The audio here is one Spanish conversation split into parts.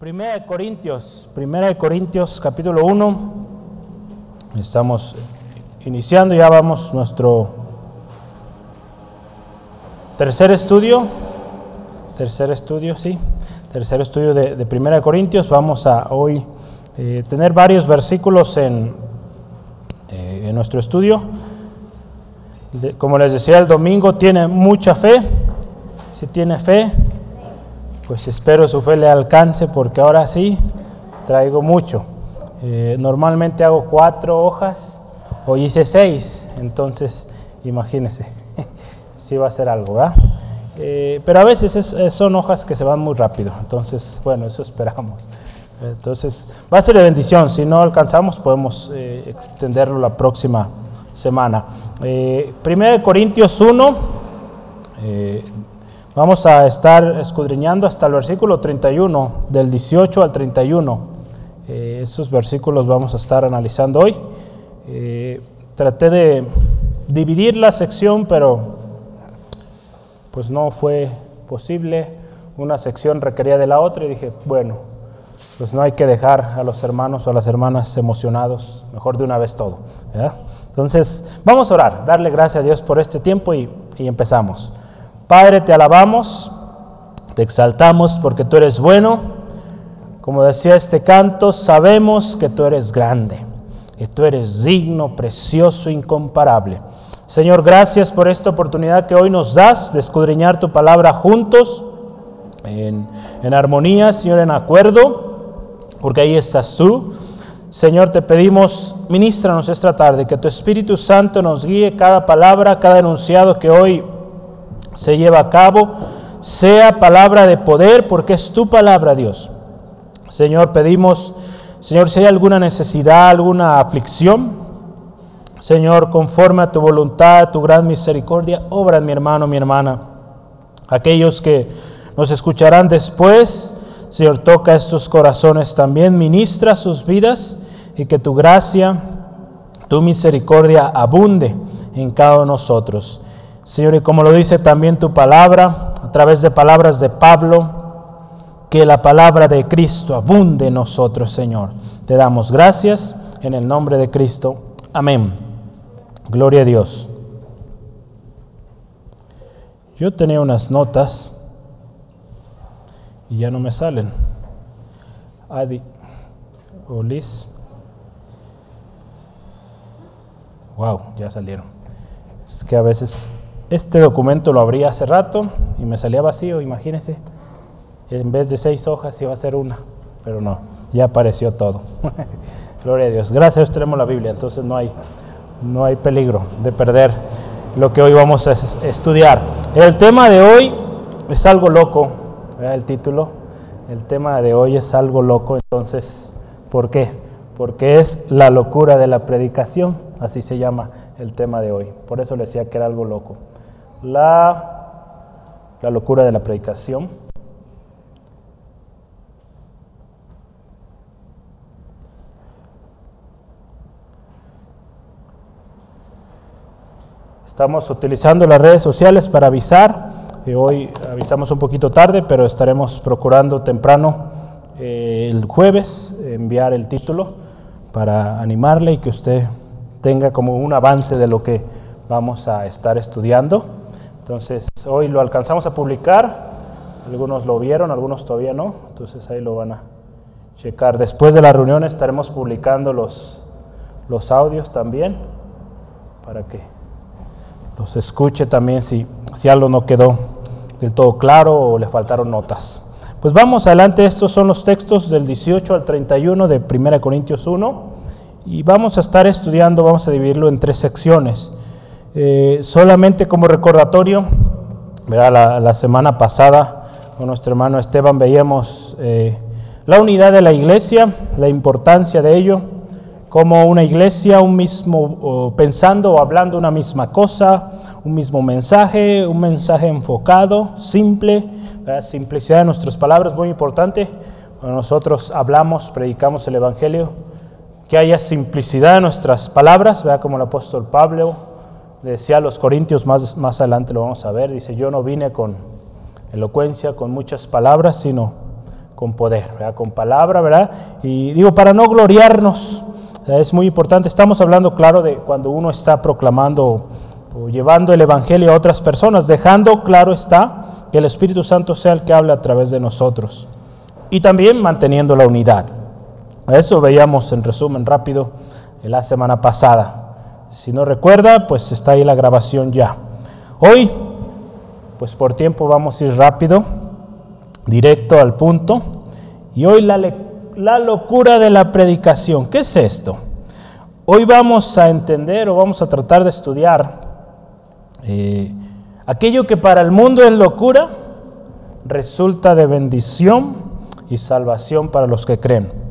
Primera de Corintios, Primera de Corintios capítulo 1. Estamos iniciando, ya vamos nuestro tercer estudio. Tercer estudio, sí. Tercer estudio de, Primera de Corintios. Vamos a hoy eh, tener varios versículos en, eh, en nuestro estudio. Como les decía el domingo, tiene mucha fe. Si tiene fe, pues espero su fe le alcance porque ahora sí traigo mucho. Eh, normalmente hago cuatro hojas, hoy hice seis, entonces imagínense, sí va a ser algo, ¿verdad? Eh, pero a veces es- es- son hojas que se van muy rápido, entonces bueno, eso esperamos. Entonces va a ser de bendición, si no alcanzamos podemos eh, extenderlo la próxima semana. 1 Corintios 1, eh, Vamos a estar escudriñando hasta el versículo 31, del 18 al 31. Eh, esos versículos vamos a estar analizando hoy. Eh, traté de dividir la sección, pero pues no fue posible. Una sección requería de la otra y dije, bueno, pues no hay que dejar a los hermanos o a las hermanas emocionados, mejor de una vez todo. Entonces, vamos a orar, darle gracias a Dios por este tiempo y, y empezamos. Padre, te alabamos, te exaltamos porque tú eres bueno. Como decía este canto, sabemos que tú eres grande, que tú eres digno, precioso, incomparable. Señor, gracias por esta oportunidad que hoy nos das de escudriñar tu palabra juntos, en, en armonía, Señor, en acuerdo, porque ahí estás tú. Señor, te pedimos, ministranos esta tarde, que tu Espíritu Santo nos guíe cada palabra, cada enunciado que hoy se lleva a cabo, sea palabra de poder, porque es tu palabra, Dios. Señor, pedimos, Señor, si hay alguna necesidad, alguna aflicción, Señor, conforme a tu voluntad, tu gran misericordia, obra en mi hermano, mi hermana. Aquellos que nos escucharán después, Señor, toca estos corazones también, ministra sus vidas y que tu gracia, tu misericordia abunde en cada uno de nosotros. Señor, y como lo dice también tu palabra, a través de palabras de Pablo, que la palabra de Cristo abunde en nosotros, Señor. Te damos gracias en el nombre de Cristo. Amén. Gloria a Dios. Yo tenía unas notas y ya no me salen. Adi o. Wow, ya salieron. Es que a veces este documento lo abrí hace rato y me salía vacío, imagínense. En vez de seis hojas iba a ser una, pero no, ya apareció todo. Gloria a Dios. Gracias a Dios tenemos la Biblia, entonces no hay, no hay peligro de perder lo que hoy vamos a es- estudiar. El tema de hoy es algo loco, el título. El tema de hoy es algo loco, entonces, ¿por qué? Porque es la locura de la predicación, así se llama el tema de hoy. Por eso le decía que era algo loco. La, la locura de la predicación. Estamos utilizando las redes sociales para avisar. Eh, hoy avisamos un poquito tarde, pero estaremos procurando temprano eh, el jueves enviar el título para animarle y que usted tenga como un avance de lo que vamos a estar estudiando. Entonces, hoy lo alcanzamos a publicar. Algunos lo vieron, algunos todavía no. Entonces, ahí lo van a checar. Después de la reunión estaremos publicando los, los audios también para que los escuche también si, si algo no quedó del todo claro o le faltaron notas. Pues vamos adelante, estos son los textos del 18 al 31 de 1 Corintios 1 y vamos a estar estudiando, vamos a dividirlo en tres secciones. Eh, solamente como recordatorio. La, la semana pasada con nuestro hermano Esteban veíamos eh, la unidad de la iglesia, la importancia de ello, como una iglesia, un mismo, pensando o hablando una misma cosa, un mismo mensaje, un mensaje enfocado, simple, ¿verdad? simplicidad de nuestras palabras, muy importante. Cuando nosotros hablamos, predicamos el Evangelio, que haya simplicidad en nuestras palabras, ¿verdad? como el apóstol Pablo decía a los corintios, más, más adelante lo vamos a ver, dice, yo no vine con elocuencia, con muchas palabras, sino con poder, con palabra, ¿verdad? Y digo, para no gloriarnos, es muy importante, estamos hablando, claro, de cuando uno está proclamando o llevando el Evangelio a otras personas, dejando claro está que el Espíritu Santo sea el que hable a través de nosotros. Y también manteniendo la unidad. Eso veíamos en resumen rápido la semana pasada. Si no recuerda, pues está ahí la grabación ya. Hoy, pues por tiempo vamos a ir rápido, directo al punto. Y hoy la, la locura de la predicación. ¿Qué es esto? Hoy vamos a entender o vamos a tratar de estudiar eh, aquello que para el mundo es locura, resulta de bendición y salvación para los que creen.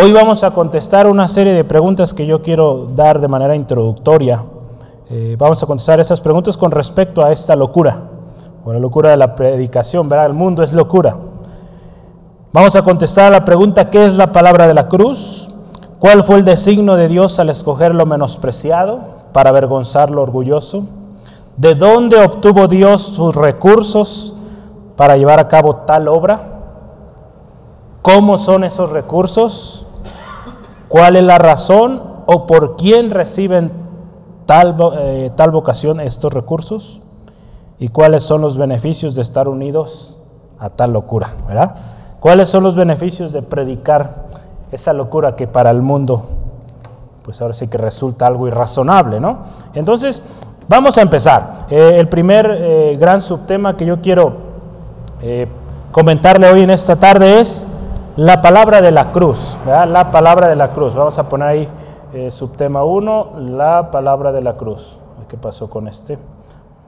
Hoy vamos a contestar una serie de preguntas que yo quiero dar de manera introductoria. Eh, vamos a contestar esas preguntas con respecto a esta locura, o la locura de la predicación, ¿verdad? El mundo es locura. Vamos a contestar la pregunta, ¿qué es la palabra de la cruz? ¿Cuál fue el designio de Dios al escoger lo menospreciado para avergonzar lo orgulloso? ¿De dónde obtuvo Dios sus recursos para llevar a cabo tal obra? ¿Cómo son esos recursos? ¿Cuál es la razón o por quién reciben tal, eh, tal vocación estos recursos? ¿Y cuáles son los beneficios de estar unidos a tal locura? ¿verdad? ¿Cuáles son los beneficios de predicar esa locura que para el mundo, pues ahora sí que resulta algo irrazonable, ¿no? Entonces, vamos a empezar. Eh, el primer eh, gran subtema que yo quiero comentarle hoy en esta tarde es la palabra de la cruz, la palabra de la cruz. Vamos a poner ahí eh, subtema 1, la palabra de la cruz. ¿Qué pasó con este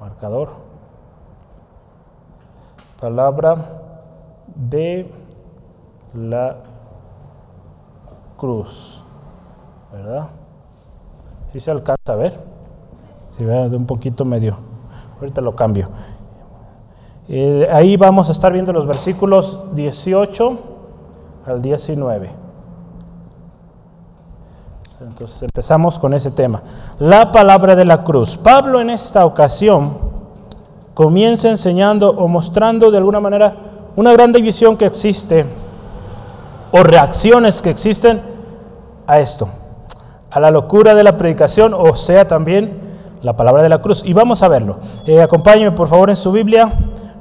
marcador? Palabra de la cruz, ¿verdad? Si se alcanza a ver? Si ve un poquito medio. Ahorita lo cambio. Eh, ahí vamos a estar viendo los versículos 18 al 19. Entonces empezamos con ese tema. La palabra de la cruz. Pablo en esta ocasión comienza enseñando o mostrando de alguna manera una gran división que existe o reacciones que existen a esto, a la locura de la predicación, o sea también la palabra de la cruz. Y vamos a verlo. Eh, acompáñeme por favor en su Biblia,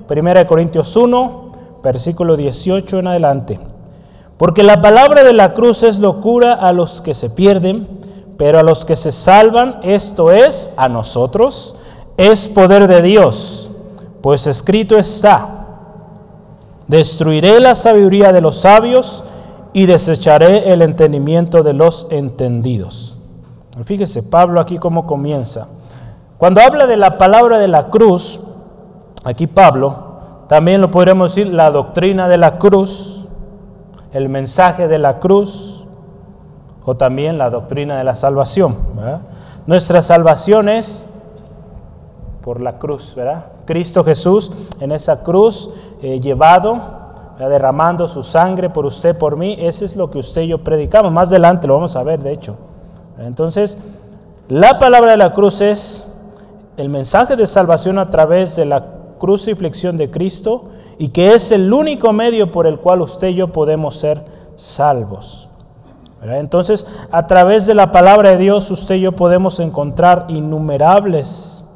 1 Corintios 1, versículo 18 en adelante. Porque la palabra de la cruz es locura a los que se pierden, pero a los que se salvan, esto es, a nosotros, es poder de Dios. Pues escrito está, destruiré la sabiduría de los sabios y desecharé el entendimiento de los entendidos. Fíjese, Pablo aquí cómo comienza. Cuando habla de la palabra de la cruz, aquí Pablo, también lo podríamos decir la doctrina de la cruz, el mensaje de la cruz o también la doctrina de la salvación. Nuestra salvación es por la cruz, ¿verdad? Cristo Jesús en esa cruz eh, llevado, derramando su sangre por usted, por mí, eso es lo que usted y yo predicamos. Más adelante lo vamos a ver, de hecho. Entonces, la palabra de la cruz es el mensaje de salvación a través de la crucifixión de Cristo y que es el único medio por el cual usted y yo podemos ser salvos. Entonces, a través de la palabra de Dios, usted y yo podemos encontrar innumerables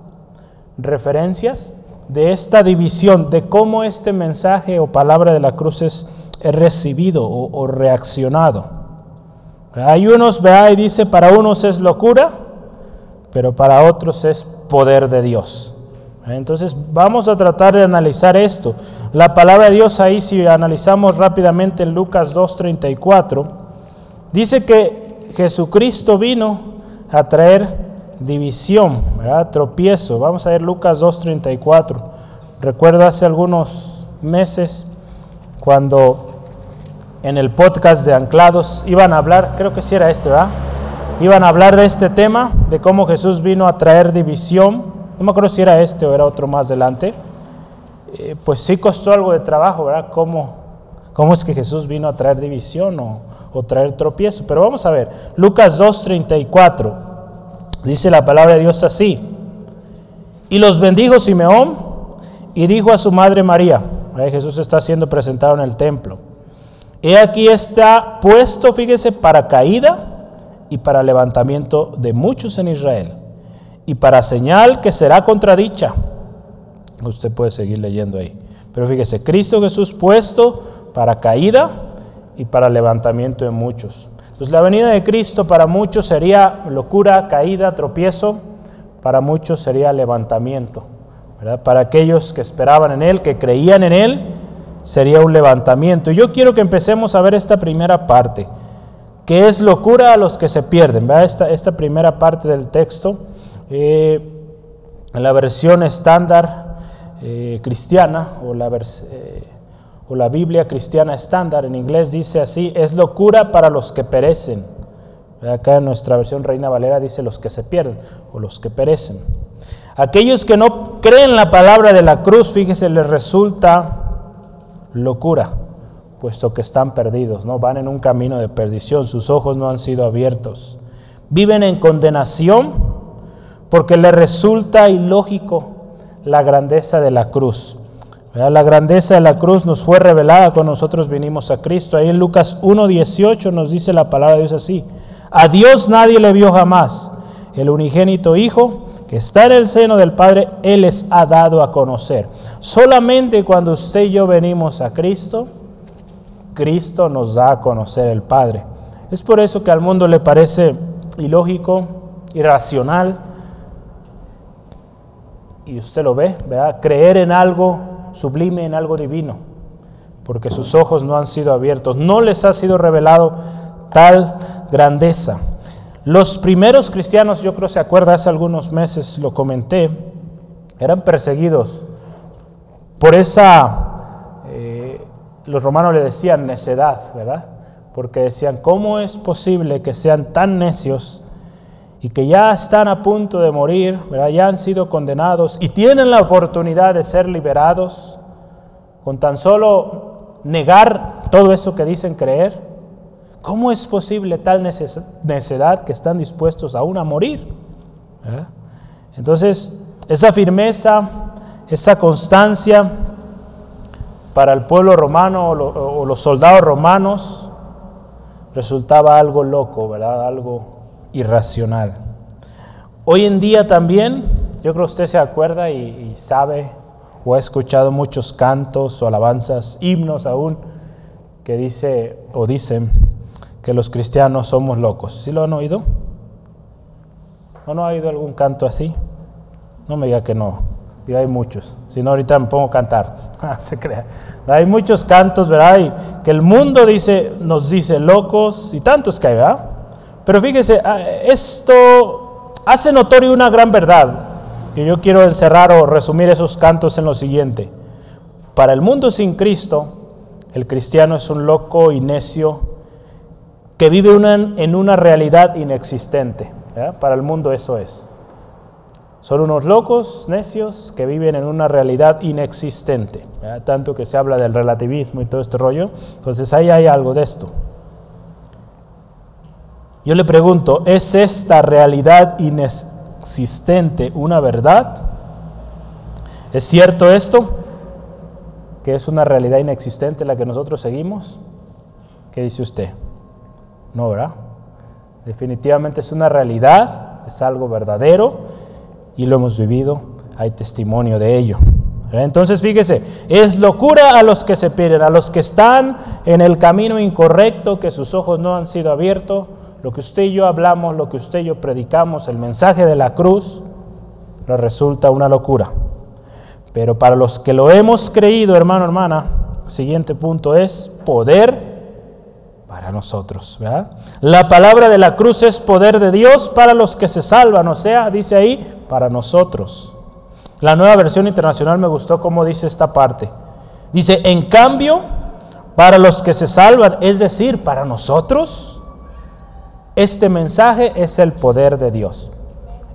referencias de esta división, de cómo este mensaje o palabra de la cruz es, recibido o, reaccionado. Hay unos, vea, y dice, para unos es locura, pero para otros es poder de Dios. Entonces, vamos a tratar de analizar esto. La palabra de Dios ahí, si analizamos rápidamente en Lucas 2.34, dice que Jesucristo vino a traer división, ¿verdad? tropiezo. Vamos a ver Lucas 2.34. Recuerdo hace algunos meses cuando en el podcast de Anclados iban a hablar, creo que sí era este, ¿verdad? Iban a hablar de este tema, de cómo Jesús vino a traer división. No me acuerdo si era este o era otro más adelante eh, pues sí costó algo de trabajo, ¿verdad? ¿Cómo, cómo es que Jesús vino a traer división o, o traer tropiezo? Pero vamos a ver, Lucas 2.34, dice la palabra de Dios así, y los bendijo Simeón y dijo a su madre María, Jesús está siendo presentado en el templo. He aquí está puesto, fíjese, para caída y para levantamiento de muchos en Israel, y para señal que será contradicha. Usted puede seguir leyendo ahí. Pero fíjese, Cristo Jesús puesto para caída y para levantamiento de muchos. Entonces la venida de Cristo para muchos sería locura, caída, tropiezo, para muchos sería levantamiento. Para aquellos que esperaban en Él, que creían en Él, sería un levantamiento. Y yo quiero que empecemos a ver esta primera parte, que es locura a los que se pierden. Esta, esta primera parte del texto, eh, en la versión estándar eh, cristiana o la, eh, o la Biblia cristiana estándar en inglés dice así, es locura para los que perecen. Acá en nuestra versión Reina Valera dice los que se pierden o los que perecen. Aquellos que no creen la palabra de la cruz, fíjese, les resulta locura, puesto que están perdidos, ¿no? Van en un camino de perdición, sus ojos no han sido abiertos. Viven en condenación porque les resulta ilógico la grandeza de la cruz. La grandeza de la cruz nos fue revelada cuando nosotros vinimos a Cristo. Ahí en Lucas 1.18 nos dice la palabra de Dios así. A Dios nadie le vio jamás. El unigénito Hijo que está en el seno del Padre, Él les ha dado a conocer. Solamente cuando usted y yo venimos a Cristo, Cristo nos da a conocer el Padre. Es por eso que al mundo le parece ilógico, irracional, y usted lo ve, ¿verdad? Creer en algo sublime, en algo divino, porque sus ojos no han sido abiertos, no les ha sido revelado tal grandeza. Los primeros cristianos, yo creo se acuerda, hace algunos meses lo comenté, eran perseguidos por esa, eh, los romanos le decían necedad, ¿verdad? Porque decían, ¿cómo es posible que sean tan necios y que ya están a punto de morir, ya han sido condenados y tienen la oportunidad de ser liberados con tan solo negar todo eso que dicen creer? ¿Cómo es posible tal necedad que están dispuestos aún a morir? Entonces, esa firmeza, esa constancia para el pueblo romano o, los soldados romanos resultaba algo loco, ¿verdad? Algo irracional. Hoy en día también, yo creo que usted se acuerda y, sabe o ha escuchado muchos cantos o alabanzas, himnos aún, que dice o dicen, que los cristianos somos locos. ¿Sí lo han oído? ¿O no ha oído algún canto así? No me diga que no. Diga, hay muchos. Si no, ahorita me pongo a cantar. Se crea. Hay muchos cantos, ¿verdad? Y que el mundo dice, nos dice locos y tantos que hay, ¿verdad? Pero fíjese, ah, esto hace notorio una gran verdad. Y yo quiero encerrar o resumir esos cantos en lo siguiente. Para el mundo sin Cristo, el cristiano es un loco y necio que vive en una realidad inexistente. Para el mundo eso es. Son unos locos, necios, que viven en una realidad inexistente. Tanto que se habla del relativismo y todo este rollo. Entonces ahí hay algo de esto. Yo le pregunto, ¿es esta realidad inexistente una verdad? ¿Es cierto esto? ¿Que es una realidad inexistente la que nosotros seguimos? ¿Qué dice usted? No, ¿verdad? Definitivamente es una realidad, es algo verdadero y lo hemos vivido, hay testimonio de ello. Entonces fíjese, es locura a los que se pierden, a los que están en el camino incorrecto, que sus ojos no han sido abiertos, lo que usted y yo hablamos, lo que usted y yo predicamos, el mensaje de la cruz, le resulta una locura. Pero para los que lo hemos creído, hermano, hermana, siguiente punto es poder para nosotros. La palabra de la cruz es poder de Dios para los que se salvan, o sea, dice ahí, para nosotros. La nueva versión internacional me gustó cómo dice esta parte. Dice, en cambio, para los que se salvan, es decir, para nosotros, este mensaje es el poder de Dios.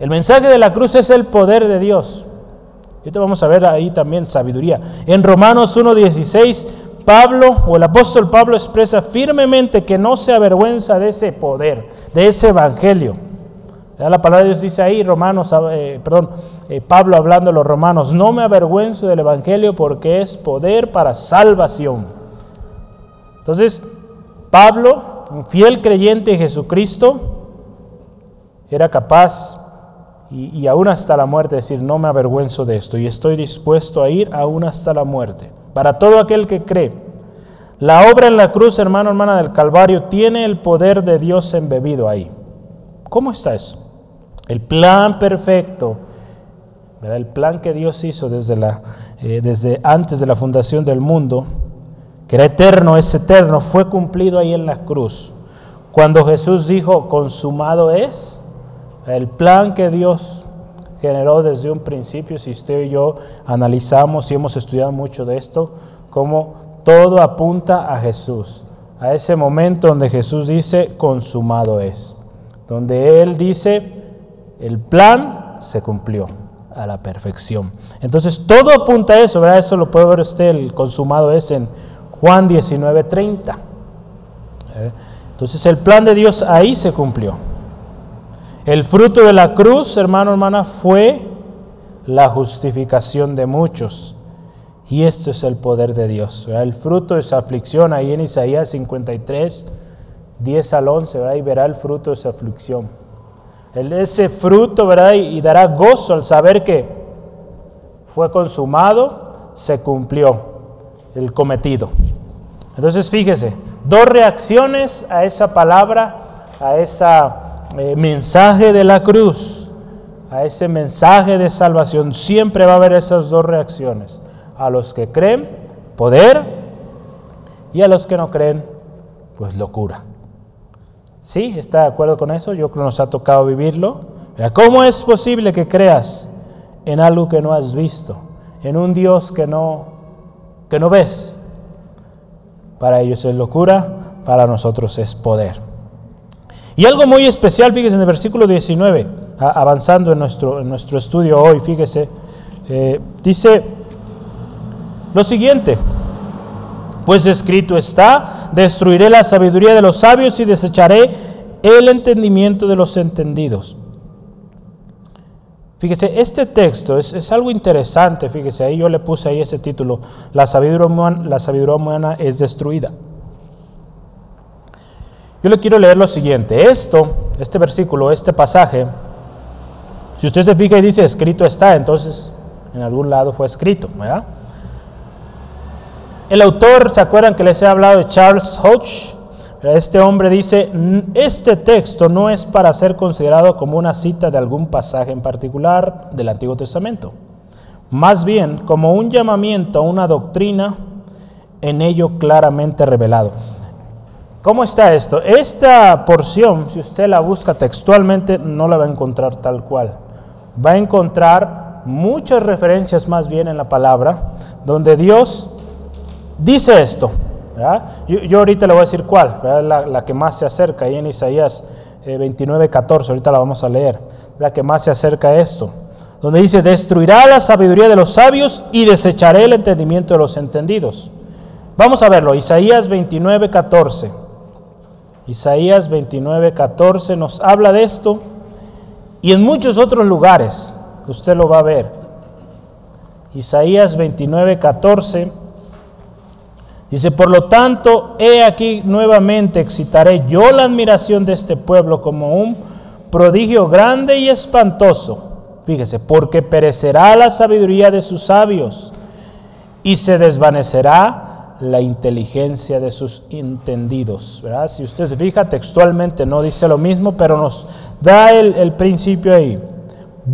El mensaje de la cruz es el poder de Dios. Y te vamos a ver ahí también sabiduría. En Romanos 1.16 Pablo o el apóstol Pablo expresa firmemente que no se avergüenza de ese poder, de ese evangelio. La palabra de Dios dice ahí, Romanos, eh, perdón, eh, Pablo hablando a los romanos, no me avergüenzo del Evangelio porque es poder para salvación. Entonces, Pablo, un fiel creyente de Jesucristo, era capaz y, y, aún hasta la muerte decir, no me avergüenzo de esto y estoy dispuesto a ir aún hasta la muerte. Para todo aquel que cree, la obra en la cruz, hermano, hermana del Calvario, tiene el poder de Dios embebido ahí. ¿Cómo está eso? El plan perfecto, el plan que Dios hizo desde, la, eh, desde antes de la fundación del mundo, que era eterno, es eterno, fue cumplido ahí en la cruz. Cuando Jesús dijo, consumado es, el plan que Dios generó desde un principio, si usted y yo analizamos y hemos estudiado mucho de esto, como todo apunta a Jesús, a ese momento donde Jesús dice, consumado es, donde Él dice, el plan se cumplió a la perfección. Entonces todo apunta a eso, ¿verdad? Eso lo puede ver usted, el consumado es en Juan 19:30. ¿Eh? Entonces el plan de Dios ahí se cumplió. El fruto de la cruz, hermano, hermana, fue la justificación de muchos. Y esto es el poder de Dios. El fruto de esa aflicción, ahí en Isaías 53, 10 al 11, ¿verdad? y verá el fruto de esa aflicción ese fruto, ¿verdad? Y, dará gozo al saber que fue consumado, se cumplió el cometido. Entonces fíjese, dos reacciones a esa palabra, a ese eh, mensaje de la cruz, a ese mensaje de salvación. Siempre va a haber esas dos reacciones. A los que creen, poder, y a los que no creen, pues locura. ¿Sí? ¿Está de acuerdo con eso? Yo creo que nos ha tocado vivirlo. ¿Cómo es posible que creas en algo que no has visto? En un Dios que no, que no ves. Para ellos es locura, para nosotros es poder. Y algo muy especial, fíjese en el versículo 19, avanzando en nuestro, en nuestro estudio hoy, fíjese, eh, dice lo siguiente. Pues escrito está, destruiré la sabiduría de los sabios y desecharé el entendimiento de los entendidos. Fíjese, este texto es, algo interesante, fíjese, ahí yo le puse ahí ese título, la sabiduría, humana, la sabiduría humana es destruida. Yo le quiero leer lo siguiente, esto, este versículo, este pasaje, si usted se fija y dice escrito está, entonces en algún lado fue escrito. El autor, ¿se acuerdan que les he hablado de Charles Hodge? Este hombre dice, este texto no es para ser considerado como una cita de algún pasaje en particular del Antiguo Testamento, más bien como un llamamiento a una doctrina en ello claramente revelado. ¿Cómo está esto? Esta porción, si usted la busca textualmente, no la va a encontrar tal cual. Va a encontrar muchas referencias más bien en la palabra, donde Dios dice esto. Yo, ahorita le voy a decir cuál, la, que más se acerca, ahí en Isaías 29, eh, 14, ahorita la vamos a leer, la que más se acerca a esto, donde dice, destruirá la sabiduría de los sabios y desecharé el entendimiento de los entendidos. Vamos a verlo, Isaías 29, 14. Isaías 29, 14 nos habla de esto y en muchos otros lugares, usted lo va a ver. Isaías 29, 14 Dice, por lo tanto, he aquí nuevamente excitaré yo la admiración de este pueblo como un prodigio grande y espantoso. Fíjese, porque perecerá la sabiduría de sus sabios y se desvanecerá la inteligencia de sus entendidos. ¿verdad? Si usted se fija textualmente, no dice lo mismo, pero nos da el, el principio ahí.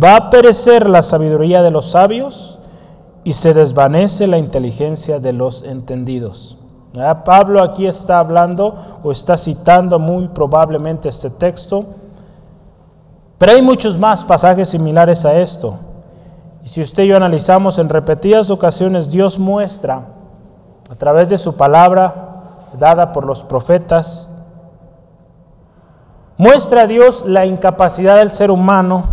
Va a perecer la sabiduría de los sabios y se desvanece la inteligencia de los entendidos. Pablo aquí está hablando o está citando muy probablemente este texto, pero hay muchos más pasajes similares a esto. Y si usted y yo analizamos en repetidas ocasiones, Dios muestra a través de su palabra dada por los profetas, muestra a Dios la incapacidad del ser humano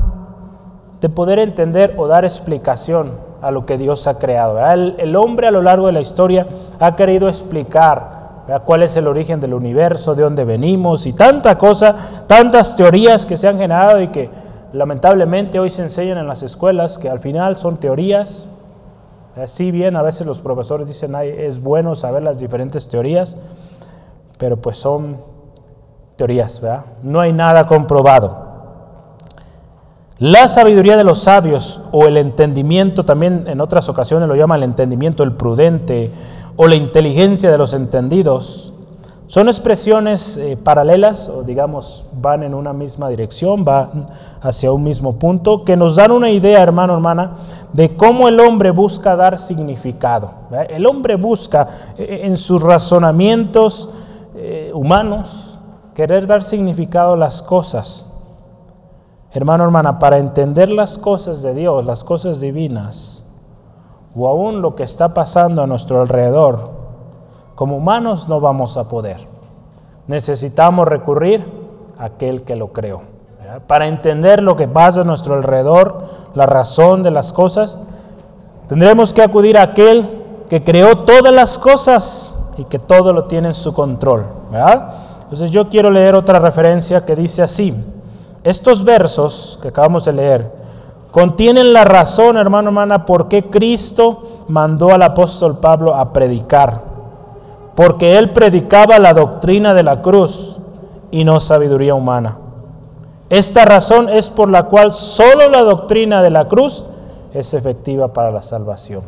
de poder entender o dar explicación a lo que Dios ha creado. El, hombre a lo largo de la historia ha querido explicar cuál es el origen del universo, de dónde venimos y tanta cosa, tantas teorías que se han generado y que lamentablemente hoy se enseñan en las escuelas que al final son teorías. Si bien a veces los profesores dicen, Ay, es bueno saber las diferentes teorías, pero pues son teorías. No hay nada comprobado. La sabiduría de los sabios o el entendimiento, también en otras ocasiones lo llama el entendimiento, el prudente, o la inteligencia de los entendidos, son expresiones eh, paralelas o digamos van en una misma dirección, van hacia un mismo punto, que nos dan una idea, hermano, hermana, de cómo el hombre busca dar significado. El hombre busca eh, en sus razonamientos eh, humanos querer dar significado a las cosas. Hermano, hermana, para entender las cosas de Dios, las cosas divinas, o aún lo que está pasando a nuestro alrededor, como humanos no vamos a poder. Necesitamos recurrir a aquel que lo creó. Para entender lo que pasa a nuestro alrededor, la razón de las cosas, tendremos que acudir a aquel que creó todas las cosas y que todo lo tiene en su control. Entonces yo quiero leer otra referencia que dice así. Estos versos que acabamos de leer contienen la razón, hermano, hermana, por qué Cristo mandó al apóstol Pablo a predicar. Porque él predicaba la doctrina de la cruz y no sabiduría humana. Esta razón es por la cual solo la doctrina de la cruz es efectiva para la salvación.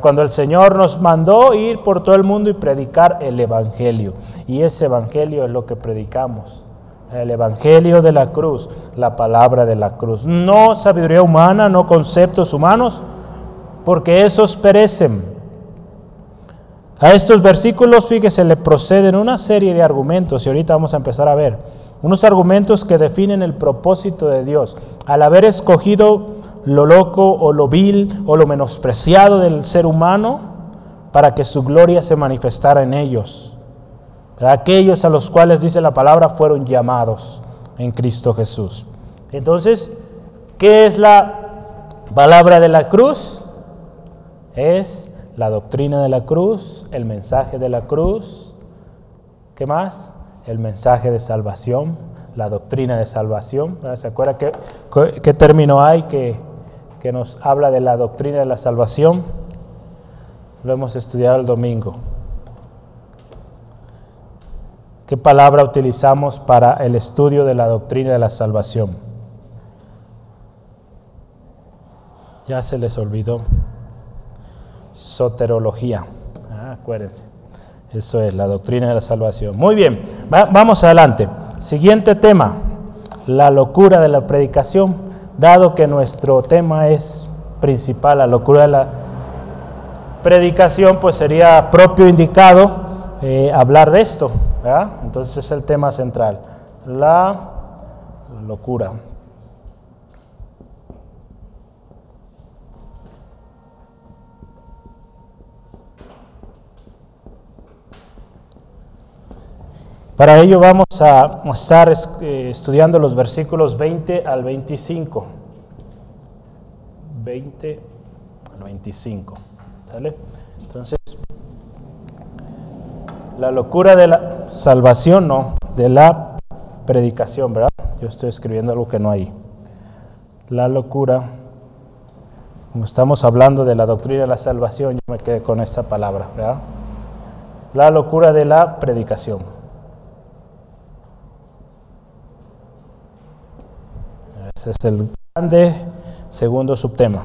Cuando el Señor nos mandó ir por todo el mundo y predicar el Evangelio. Y ese Evangelio es lo que predicamos el Evangelio de la cruz, la palabra de la cruz. No sabiduría humana, no conceptos humanos, porque esos perecen. A estos versículos, fíjese, le proceden una serie de argumentos, y ahorita vamos a empezar a ver, unos argumentos que definen el propósito de Dios. Al haber escogido lo loco o lo vil o lo menospreciado del ser humano, para que su gloria se manifestara en ellos aquellos a los cuales dice la palabra fueron llamados en Cristo Jesús. Entonces, ¿qué es la palabra de la cruz? Es la doctrina de la cruz, el mensaje de la cruz. ¿Qué más? El mensaje de salvación, la doctrina de salvación. ¿Se acuerda qué, qué término hay que, que nos habla de la doctrina de la salvación? Lo hemos estudiado el domingo. ¿Qué palabra utilizamos para el estudio de la doctrina de la salvación? Ya se les olvidó. Soterología. Ah, acuérdense. Eso es la doctrina de la salvación. Muy bien, vamos adelante. Siguiente tema, la locura de la predicación, dado que nuestro tema es principal, la locura de la predicación, pues sería propio indicado eh, hablar de esto. Entonces es el tema central, la locura. Para ello vamos a estar eh, estudiando los versículos 20 al 25. 20 al 25. ¿Sale? Entonces, la locura de la salvación, no, de la predicación, ¿verdad? Yo estoy escribiendo algo que no hay. La locura, como estamos hablando de la doctrina de la salvación, yo me quedé con esa palabra, ¿verdad? La locura de la predicación. Ese es el grande segundo subtema.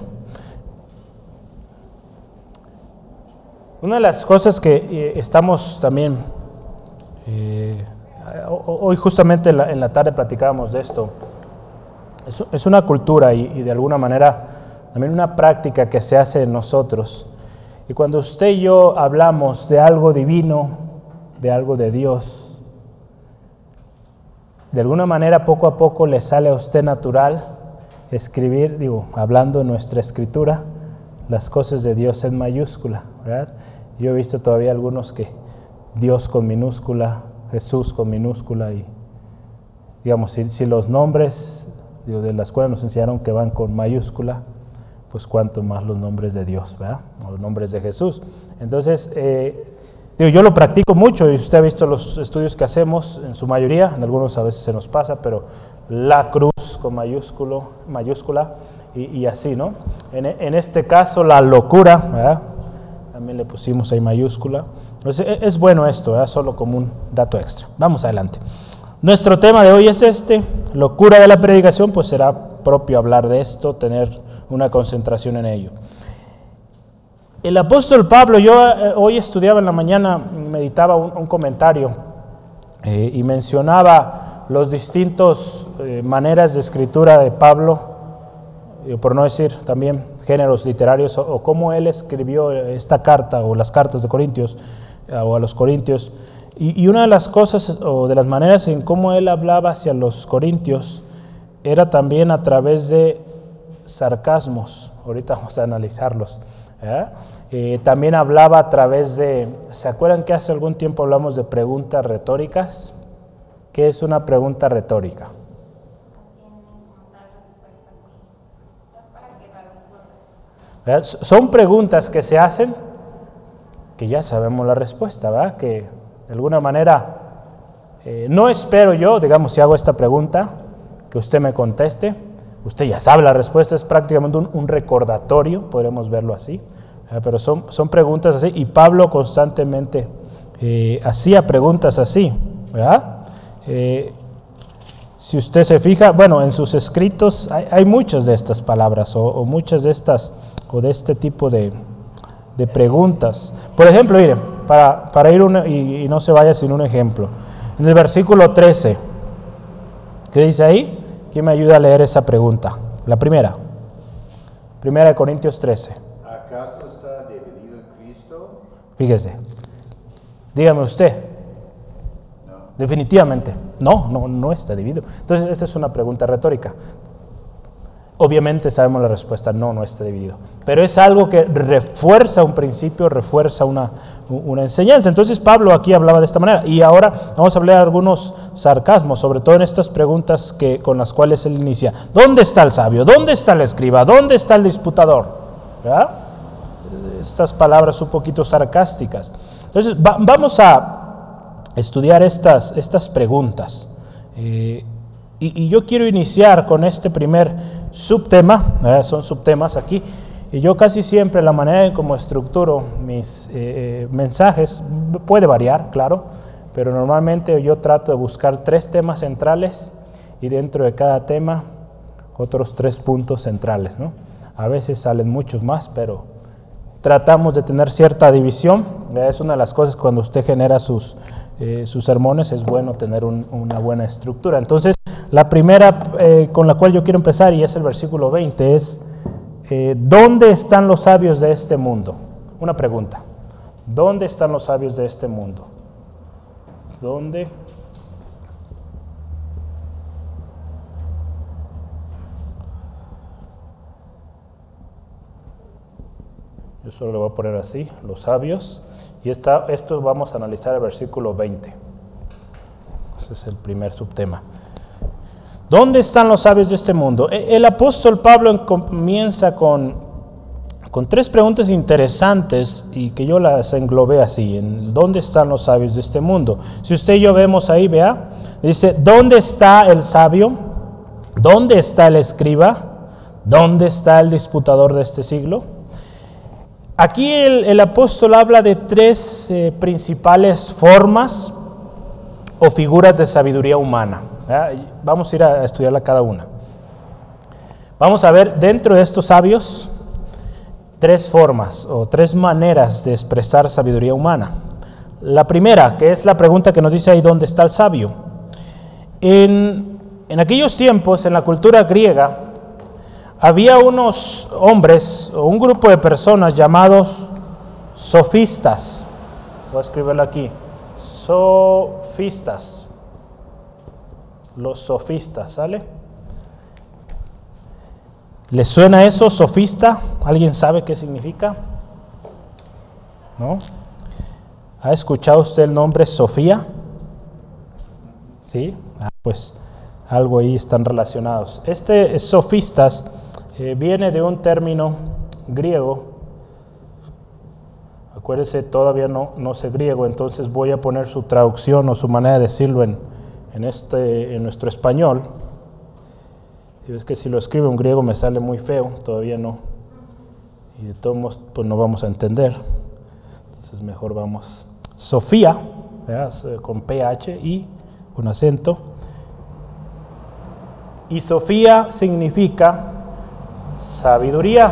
Una de las cosas que eh, estamos también, eh, hoy justamente en la, tarde platicábamos de esto, es, una cultura y, y, de alguna manera también una práctica que se hace en nosotros. Y cuando usted y yo hablamos de algo divino, de algo de Dios, de alguna manera poco a poco le sale a usted natural escribir, digo, hablando en nuestra escritura, las cosas de Dios en mayúscula, ¿verdad? Yo he visto todavía algunos que Dios con minúscula, Jesús con minúscula y digamos, si, los nombres de la escuela nos enseñaron que van con mayúscula, pues cuánto más los nombres de Dios, ¿verdad? O los nombres de Jesús. Entonces, eh, digo, yo lo practico mucho y usted ha visto los estudios que hacemos, en su mayoría, en algunos a veces se nos pasa, pero la cruz con mayúsculo, mayúscula y, así, ¿no? En, este caso, la locura, también le pusimos ahí mayúscula. E, es bueno esto, solo como un dato extra. Vamos adelante. Nuestro tema de hoy es este, locura de la predicación, pues será propio hablar de esto, tener una concentración en ello. El apóstol Pablo, yo eh, hoy estudiaba en la mañana, meditaba un, comentario eh, y mencionaba los distintos eh, maneras de escritura de Pablo, por no decir también géneros literarios, o, cómo él escribió esta carta o las cartas de Corintios o a los Corintios. Y, una de las cosas o de las maneras en cómo él hablaba hacia los Corintios era también a través de sarcasmos. Ahorita vamos a analizarlos. Eh, también hablaba a través de, ¿se acuerdan que hace algún tiempo hablamos de preguntas retóricas? ¿Qué es una pregunta retórica? Son preguntas que se hacen que ya sabemos la respuesta, ¿verdad? Que de alguna manera eh, no espero yo, digamos, si hago esta pregunta, que usted me conteste. Usted ya sabe la respuesta, es prácticamente un recordatorio, podremos verlo así. Pero son, son preguntas así, y Pablo constantemente eh, hacía preguntas así, ¿verdad? Eh, si usted se fija, bueno, en sus escritos hay, muchas de estas palabras o, muchas de estas o de este tipo de, de preguntas. Por ejemplo, miren, para, para ir y, y, no se vaya sin un ejemplo. En el versículo 13, ¿qué dice ahí? ¿Quién me ayuda a leer esa pregunta? La primera. Primera de Corintios 13. Fíjese. Dígame usted. Definitivamente. No, no, no está dividido. Entonces, esta es una pregunta retórica. Obviamente sabemos la respuesta, no, no está dividido. Pero es algo que refuerza un principio, refuerza una, enseñanza. Entonces Pablo aquí hablaba de esta manera. Y ahora vamos a hablar de algunos sarcasmos, sobre todo en estas preguntas que, con las cuales él inicia. ¿Dónde está el sabio? ¿Dónde está el escriba? ¿Dónde está el disputador? ¿Verdad? estas palabras un poquito sarcásticas. Entonces, vamos a estudiar estas, estas preguntas. Eh, y, yo quiero iniciar con este primer subtema, son subtemas aquí, y yo casi siempre la manera en cómo estructuro mis eh, eh, mensajes puede variar, claro, pero normalmente yo trato de buscar tres temas centrales y dentro de cada tema otros tres puntos centrales. ¿no? A veces salen muchos más, pero tratamos de tener cierta división. Es una de las cosas cuando usted genera sus, eh, sus sermones, es bueno tener una buena estructura. Entonces, la primera eh, con la cual yo quiero empezar, y es el versículo 20, es, eh, ¿dónde están los sabios de este mundo? Una pregunta. ¿Dónde están los sabios de este mundo? ¿Dónde Yo solo le voy a poner así, los sabios. Y esto vamos a analizar el versículo 20. Ese es el primer subtema. ¿Dónde están los sabios de este mundo? E, el apóstol Pablo comienza con, con tres preguntas interesantes y que yo las englobé así. ¿Dónde están los sabios de este mundo? Si usted y yo vemos ahí, vea, dice, ¿dónde está el sabio? ¿Dónde está el escriba? ¿Dónde está el disputador de este siglo? Aquí el, apóstol habla de tres eh, principales formas o figuras de sabiduría humana. Vamos a ir a estudiarla cada una. Vamos a ver dentro de estos sabios tres formas o tres maneras de expresar sabiduría humana. La primera, que es la pregunta que nos dice ahí, ¿dónde está el sabio? En, en aquellos tiempos, en la cultura griega, había unos hombres o un grupo de personas llamados sofistas. Voy a escribirlo aquí. Sofistas. Los sofistas, ¿sale? ¿Les suena eso, sofista? ¿Alguien sabe qué significa? ¿No? ¿Ha escuchado usted el nombre Sofía? ¿Sí? Ah, pues algo ahí están relacionados. Este sofistas eh, viene de un término griego. Acuérdese, todavía no, no sé griego, entonces voy a poner su traducción o su manera de decirlo en, en, este, en nuestro español. Y es que si lo escribe un griego me sale muy feo, todavía no. Y de todos modos, pues no vamos a entender. Entonces mejor vamos. Sofía, con PH y un acento. Y Sofía significa sabiduría.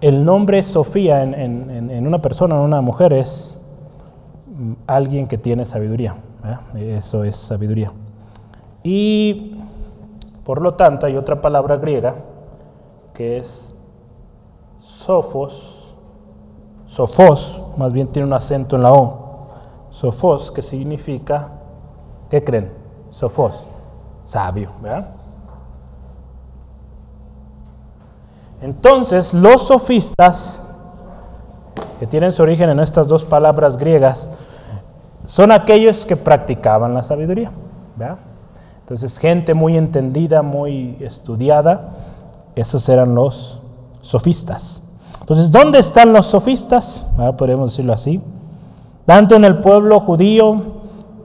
El nombre Sofía en, en, una persona, en una mujer, es mm, alguien que tiene sabiduría. Eso es sabiduría. Y por lo tanto hay otra palabra griega que es sofos, sofos, más bien tiene un acento en la O, sofos, que significa, ¿qué creen? Sofos, sabio, ¿verdad? Entonces, los sofistas, que tienen su origen en estas dos palabras griegas, son aquellos que practicaban la sabiduría. Entonces, gente muy entendida, muy estudiada, esos eran los sofistas. Entonces, ¿dónde están los sofistas? Podemos decirlo así. Tanto en el pueblo judío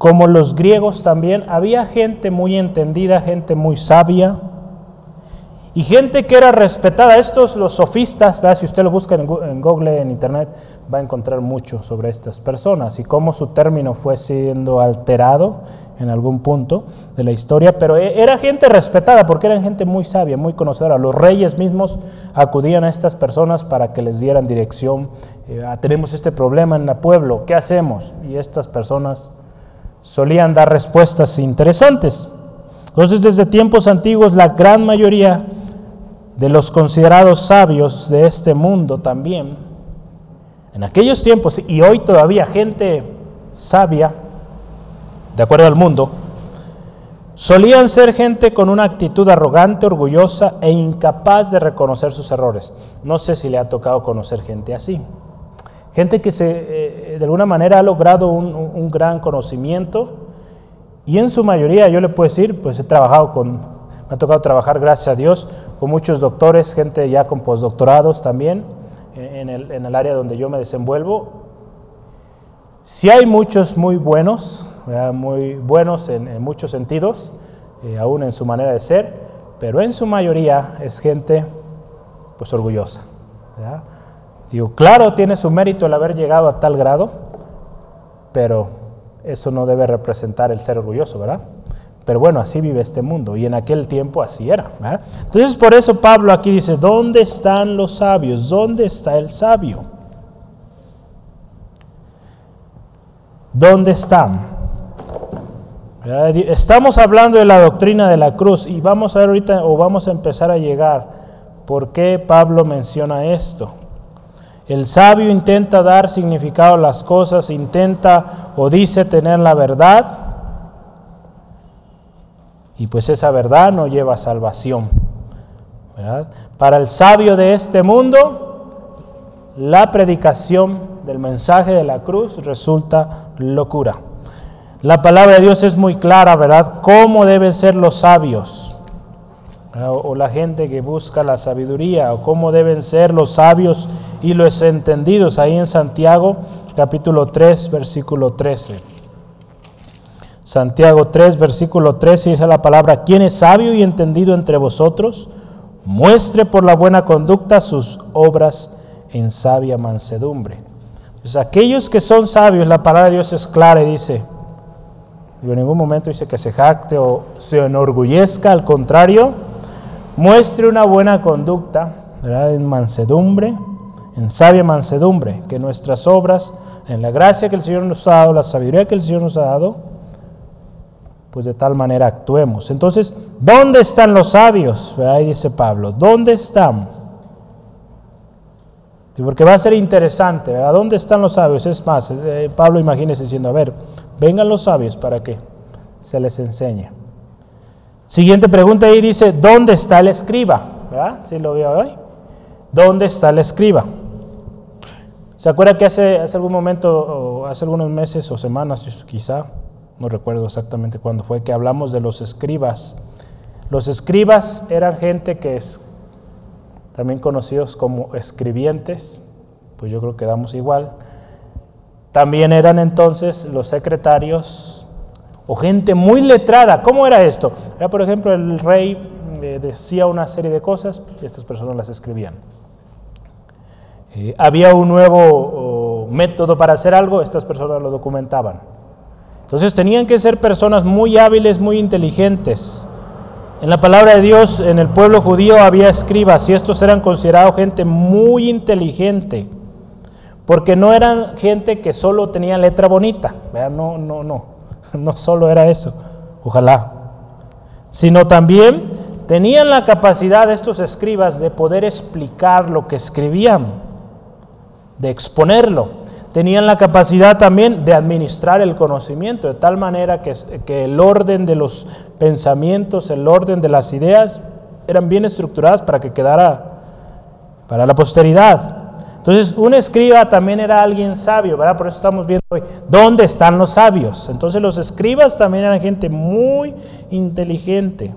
como los griegos también, había gente muy entendida, gente muy sabia, y gente que era respetada, estos los sofistas, si usted lo busca en Google, en Internet, va a encontrar mucho sobre estas personas y cómo su término fue siendo alterado en algún punto de la historia, pero e, era gente respetada porque eran gente muy sabia, muy conocedora. Los reyes mismos acudían a estas personas para que les dieran dirección. Eh, ah, tenemos este problema en el pueblo, ¿qué hacemos? Y estas personas solían dar respuestas interesantes. Entonces, desde tiempos antiguos, la gran mayoría de los considerados sabios de este mundo también, en aquellos tiempos y hoy todavía gente sabia, de acuerdo al mundo, solían ser gente con una actitud arrogante, orgullosa e incapaz de reconocer sus errores. No sé si le ha tocado conocer gente así. Gente que se, eh, de alguna manera ha logrado un, un gran conocimiento y en su mayoría, yo le puedo decir, pues he trabajado con, me ha tocado trabajar, gracias a Dios, con muchos doctores, gente ya con postdoctorados también, en el, en el área donde yo me desenvuelvo. Si hay muchos muy buenos, muy buenos en, muchos sentidos, eh, aún en su manera de ser, pero en su mayoría es gente pues orgullosa. Digo, claro, tiene su mérito el haber llegado a tal grado, pero eso no debe representar el ser orgulloso, ¿verdad? Pero bueno, así vive este mundo y en aquel tiempo así era. Entonces por eso Pablo aquí dice, ¿dónde están los sabios? ¿Dónde está el sabio? ¿Dónde están? Estamos hablando de la doctrina de la cruz y vamos a ver ahorita o vamos a empezar a llegar por qué Pablo menciona esto. El sabio intenta dar significado a las cosas, intenta o dice tener la verdad, y pues esa verdad no lleva salvación. Para el sabio de este mundo, la predicación del mensaje de la cruz resulta locura. La palabra de Dios es muy clara, ¿verdad? ¿Cómo deben ser los sabios? O la gente que busca la sabiduría, o cómo deben ser los sabios y los entendidos. Ahí en Santiago, capítulo 3, versículo 13. Santiago 3, versículo 13 dice la palabra, quien es sabio y entendido entre vosotros, muestre por la buena conducta sus obras en sabia mansedumbre. Pues aquellos que son sabios, la palabra de Dios es clara y dice, en ningún momento dice que se jacte o se enorgullezca, al contrario, muestre una buena conducta en mansedumbre, en sabia mansedumbre, que nuestras obras, en la gracia que el Señor nos ha dado, la sabiduría que el Señor nos ha dado, pues de tal manera actuemos. Entonces, ¿dónde están los sabios? Ahí dice Pablo, ¿dónde están? Y porque va a ser interesante, ¿verdad? ¿Dónde están los sabios? Es más, eh, Pablo imagínese diciendo, a ver, vengan los sabios para que se les enseñe. Siguiente pregunta ahí dice, ¿dónde está el escriba? ¿Verdad? ¿Sí lo veo hoy? ¿Dónde está el escriba? ¿Se acuerda que hace, hace algún momento, hace algunos meses o semanas quizá, no recuerdo exactamente cuándo fue, que hablamos de los escribas. Los escribas eran gente que es también conocidos como escribientes, pues yo creo que damos igual. También eran entonces los secretarios o gente muy letrada. ¿Cómo era esto? Era, por ejemplo, el rey eh, decía una serie de cosas y estas personas las escribían. Eh, había un nuevo método para hacer algo, estas personas lo documentaban. Entonces tenían que ser personas muy hábiles, muy inteligentes. En la palabra de Dios, en el pueblo judío había escribas y estos eran considerados gente muy inteligente, porque no eran gente que solo tenía letra bonita, no, no, no, no solo era eso, ojalá, sino también tenían la capacidad estos escribas de poder explicar lo que escribían, de exponerlo tenían la capacidad también de administrar el conocimiento, de tal manera que, que, el orden de los pensamientos, el orden de las ideas, eran bien estructuradas para que quedara para la posteridad. Entonces, un escriba también era alguien sabio, ¿verdad? Por eso estamos viendo hoy, ¿dónde están los sabios? Entonces, los escribas también eran gente muy inteligente.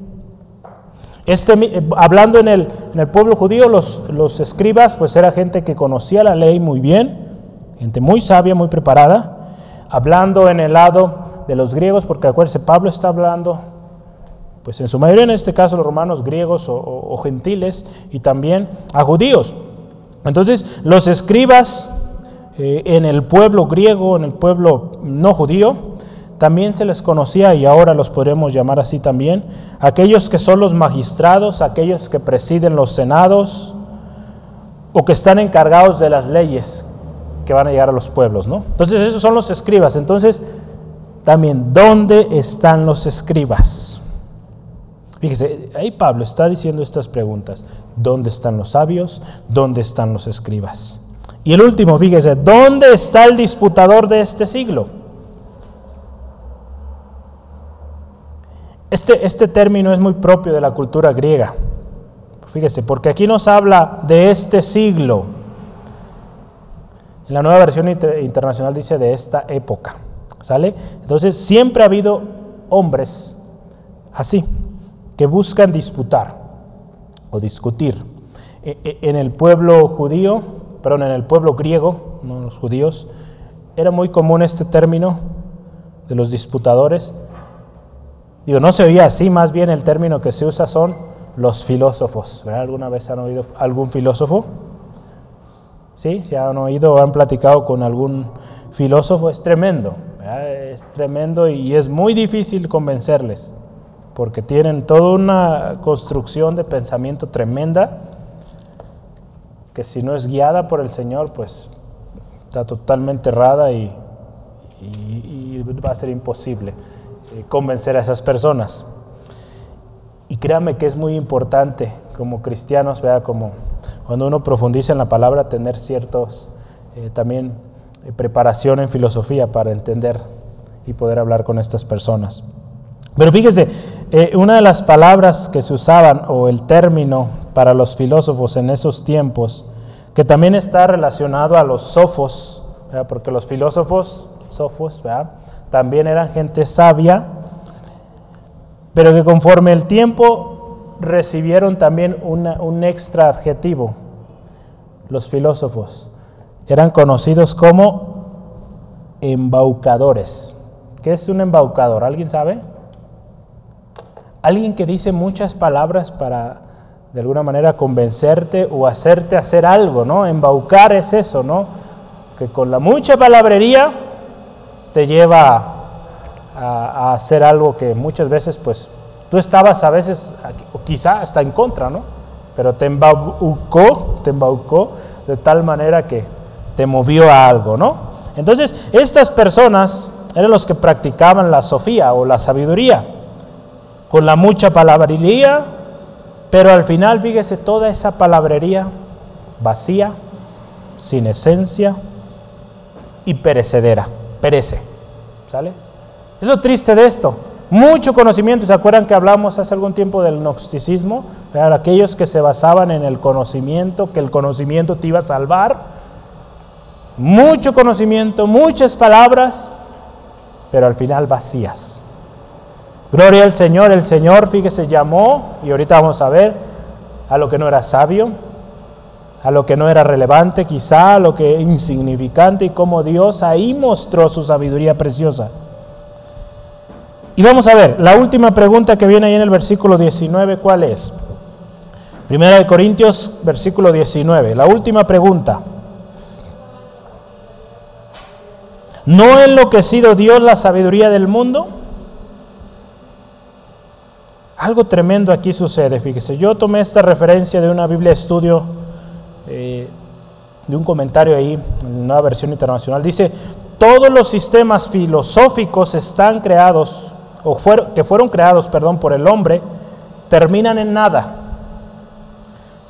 Este, eh, hablando en el, pueblo judío, los, los escribas, pues era gente que conocía la ley muy bien, gente muy sabia, muy preparada, hablando en el lado de los griegos, porque acuérdense, Pablo está hablando, pues en su mayoría en este caso los romanos griegos o, gentiles y también a judíos. Entonces los escribas eh, en el pueblo griego, en el pueblo no judío, también se les conocía, y ahora los podremos llamar así también, aquellos que son los magistrados, aquellos que presiden los senados o que están encargados de las leyes que van a llegar a los pueblos, ¿no? Entonces esos son los escribas. Entonces, también, ¿dónde están los escribas? Fíjese, ahí Pablo está diciendo estas preguntas. ¿Dónde están los sabios? ¿Dónde están los escribas? Y el último, fíjese, ¿dónde está el disputador de este siglo? Este, este término es muy propio de la cultura griega. Fíjese, porque aquí nos habla de este siglo. En la nueva versión internacional dice de esta época. ¿Sale? Entonces siempre ha habido hombres así, que buscan disputar o discutir. E, e, en el pueblo judío, perdón, en el pueblo griego, no los judíos, era muy común este término de los disputadores. Digo, no se oía así, más bien el término que se usa son los filósofos. ¿Alguna vez han oído algún filósofo? ¿Sí? Si han oído o han platicado con algún filósofo, es tremendo. Es tremendo y es muy difícil convencerles, porque tienen toda una construcción de pensamiento tremenda, que si no es guiada por el Señor, pues está totalmente errada y, va a ser imposible convencer a esas personas. Y créame que es muy importante como cristianos, vea, como cuando uno profundiza en la palabra, tener ciertos eh, también eh, preparación en filosofía para entender y poder hablar con estas personas. Pero fíjese, eh, una de las palabras que se usaban o el término para los filósofos en esos tiempos, que también está relacionado a los sofos, porque los filósofos, sofos, también eran gente sabia, pero que conforme el tiempo recibieron también un extra adjetivo, los filósofos. Eran conocidos como embaucadores. ¿Qué es un embaucador? ¿Alguien sabe? Alguien que dice muchas palabras para de alguna manera convencerte o hacerte hacer algo, ¿no? Embaucar es eso, ¿no? Que con la mucha palabrería te lleva a, hacer algo que muchas veces pues Tú estabas a veces, o quizá hasta en contra, ¿no? Pero te embaucó, te embaucó de tal manera que te movió a algo, ¿no? Entonces, estas personas eran los que practicaban la sofía o la sabiduría, con la mucha palabrería, pero al final, fíjese, toda esa palabrería vacía, sin esencia y perecedera, perece, ¿sale? Es lo triste de esto, mucho conocimiento. ¿Se acuerdan que hablamos hace algún tiempo del gnosticismo? Aquellos que se basaban en el conocimiento, que el conocimiento te iba a salvar. Mucho conocimiento, muchas palabras, pero al final vacías. Gloria al Señor, el Señor, fíjese, llamó, y ahorita vamos a ver, a lo que no era sabio, a lo que no era relevante, quizá a lo que insignificante, y cómo Dios ahí mostró su sabiduría preciosa. Y vamos a ver, la última pregunta que viene ahí en el versículo 19, ¿cuál es? Primera de Corintios, versículo 19. La última pregunta. ¿No ha enloquecido Dios la sabiduría del mundo? Algo tremendo aquí sucede, fíjese. Yo tomé esta referencia de una Biblia estudio, eh, de un comentario ahí, en una versión internacional. Dice, todos los sistemas filosóficos están creados, o que fueron creados, perdón, por el hombre, terminan en nada,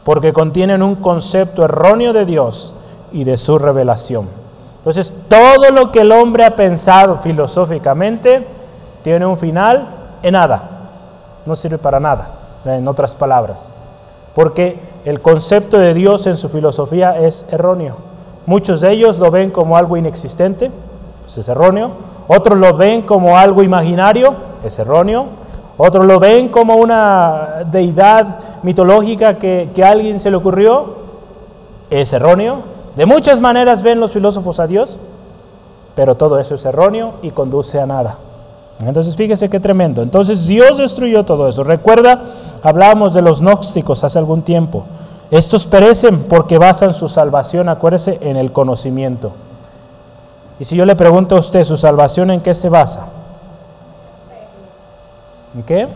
porque contienen un concepto erróneo de Dios y de su revelación. Entonces, todo lo que el hombre ha pensado filosóficamente tiene un final en nada no sirve para nada, en otras palabras, porque el concepto de Dios en su filosofía es erróneo. Muchos de ellos lo ven como algo inexistente, pues es erróneo. Otros lo ven como algo imaginario, es erróneo. Otros lo ven como una deidad mitológica que, que a alguien se le ocurrió, es erróneo. De muchas maneras ven los filósofos a Dios, pero todo eso es erróneo y conduce a nada. Entonces fíjese qué tremendo. Entonces Dios destruyó todo eso. Recuerda, hablábamos de los gnósticos hace algún tiempo. Estos perecen porque basan su salvación, acuérdese, en el conocimiento. Y si yo le pregunto a usted, ¿su salvación en qué se basa? ¿En qué?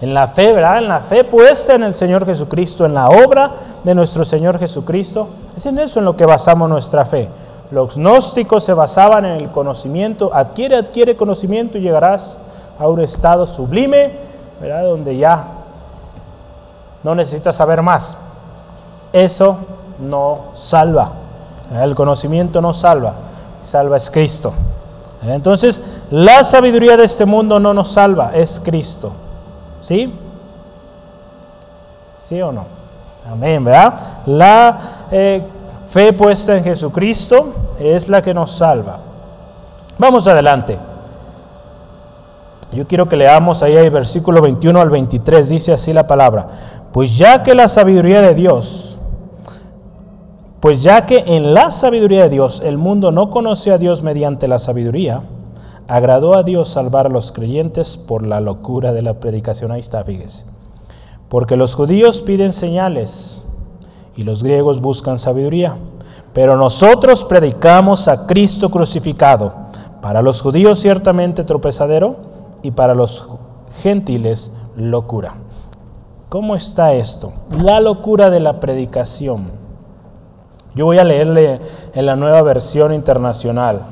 En la fe, ¿verdad? En la fe puesta en el Señor Jesucristo, en la obra de nuestro Señor Jesucristo. Es en eso en lo que basamos nuestra fe. Los gnósticos se basaban en el conocimiento, adquiere, adquiere conocimiento y llegarás a un estado sublime, ¿verdad? donde ya no necesitas saber más. Eso no salva. El conocimiento no salva, salva es Cristo. Entonces, la sabiduría de este mundo no nos salva, es Cristo. ¿Sí? ¿Sí o no? Amén, ¿verdad? La eh, fe puesta en Jesucristo es la que nos salva. Vamos adelante. Yo quiero que leamos ahí el versículo 21 al 23, dice así la palabra. Pues ya que la sabiduría de Dios, pues ya que en la sabiduría de Dios el mundo no conoció a Dios mediante la sabiduría, agradó a Dios salvar a los creyentes por la locura de la predicación. Ahí está, fíjese. Porque los judíos piden señales y los griegos buscan sabiduría. Pero nosotros predicamos a Cristo crucificado, para los judíos ciertamente tropezadero y para los gentiles locura. ¿Cómo está esto? La locura de la predicación. Yo voy a leerle en la nueva versión internacional.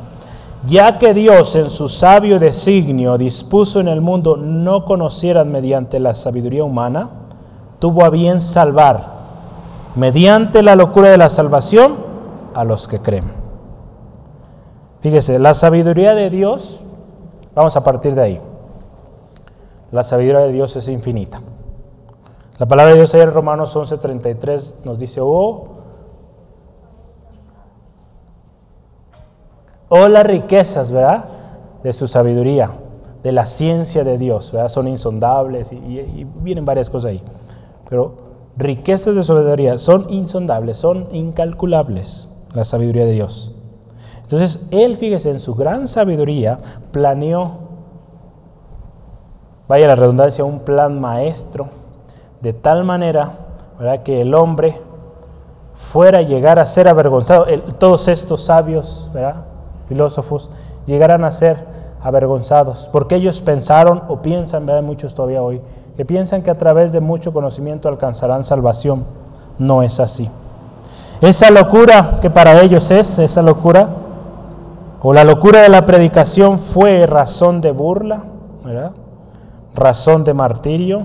Ya que Dios en su sabio designio dispuso en el mundo no conocieran mediante la sabiduría humana, tuvo a bien salvar mediante la locura de la salvación a los que creen. Fíjese, la sabiduría de Dios, vamos a partir de ahí. La sabiduría de Dios es infinita. La palabra de Dios en Romanos 11:33 nos dice, oh, oh las riquezas, ¿verdad? De su sabiduría, de la ciencia de Dios, ¿verdad? Son insondables y, y vienen varias cosas ahí. Pero riquezas de sabiduría son insondables, son incalculables, la sabiduría de Dios. Entonces, Él, fíjese, en su gran sabiduría planeó, vaya la redundancia, un plan maestro, de tal manera que el hombre fuera a llegar a ser avergonzado. todos estos sabios, ¿verdad? filósofos, llegarán a ser avergonzados, porque ellos pensaron o piensan, ¿verdad? muchos todavía hoy, que piensan que a través de mucho conocimiento alcanzarán salvación. No es así. Esa locura que para ellos es, esa locura, o la locura de la predicación fue razón de burla, razón de martirio,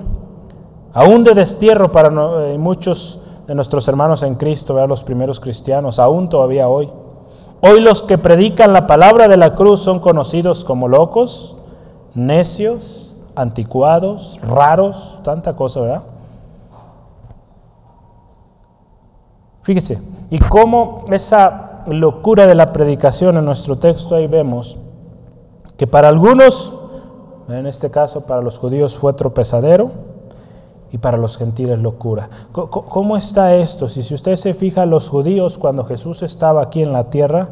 aún de destierro para eh, muchos de nuestros hermanos en Cristo, los primeros cristianos, aún todavía hoy. Hoy los que predican la palabra de la cruz son conocidos como locos, necios, anticuados, raros, tanta cosa, ¿verdad? Fíjese, y cómo esa locura de la predicación en nuestro texto ahí vemos que para algunos, en este caso para los judíos fue tropezadero y para los gentiles locura. ¿Cómo está esto? Si, si usted se fija, los judíos cuando Jesús estaba aquí en la tierra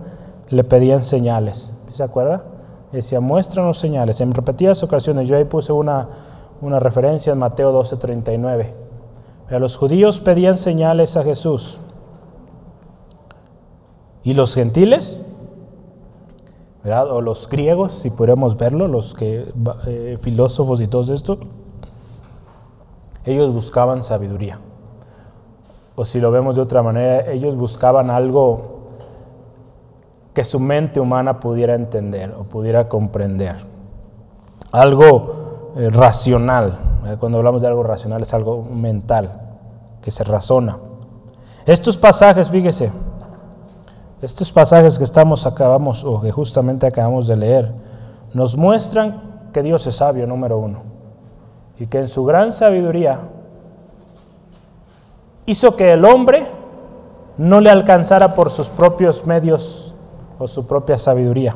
le pedían señales, ¿se acuerda? Decía, muéstranos señales. En repetidas ocasiones, yo ahí puse una, una referencia en Mateo 12:39. Los judíos pedían señales a Jesús. ¿Y los gentiles? O los griegos, si podemos verlo, los que, eh, filósofos y todo esto, ellos buscaban sabiduría. O si lo vemos de otra manera, ellos buscaban algo que su mente humana pudiera entender o pudiera comprender. Algo eh, racional. Cuando hablamos de algo racional es algo mental, que se razona. Estos pasajes, fíjese, estos pasajes que estamos acabamos o que justamente acabamos de leer nos muestran que Dios es sabio número uno y que en su gran sabiduría hizo que el hombre no le alcanzara por sus propios medios o su propia sabiduría.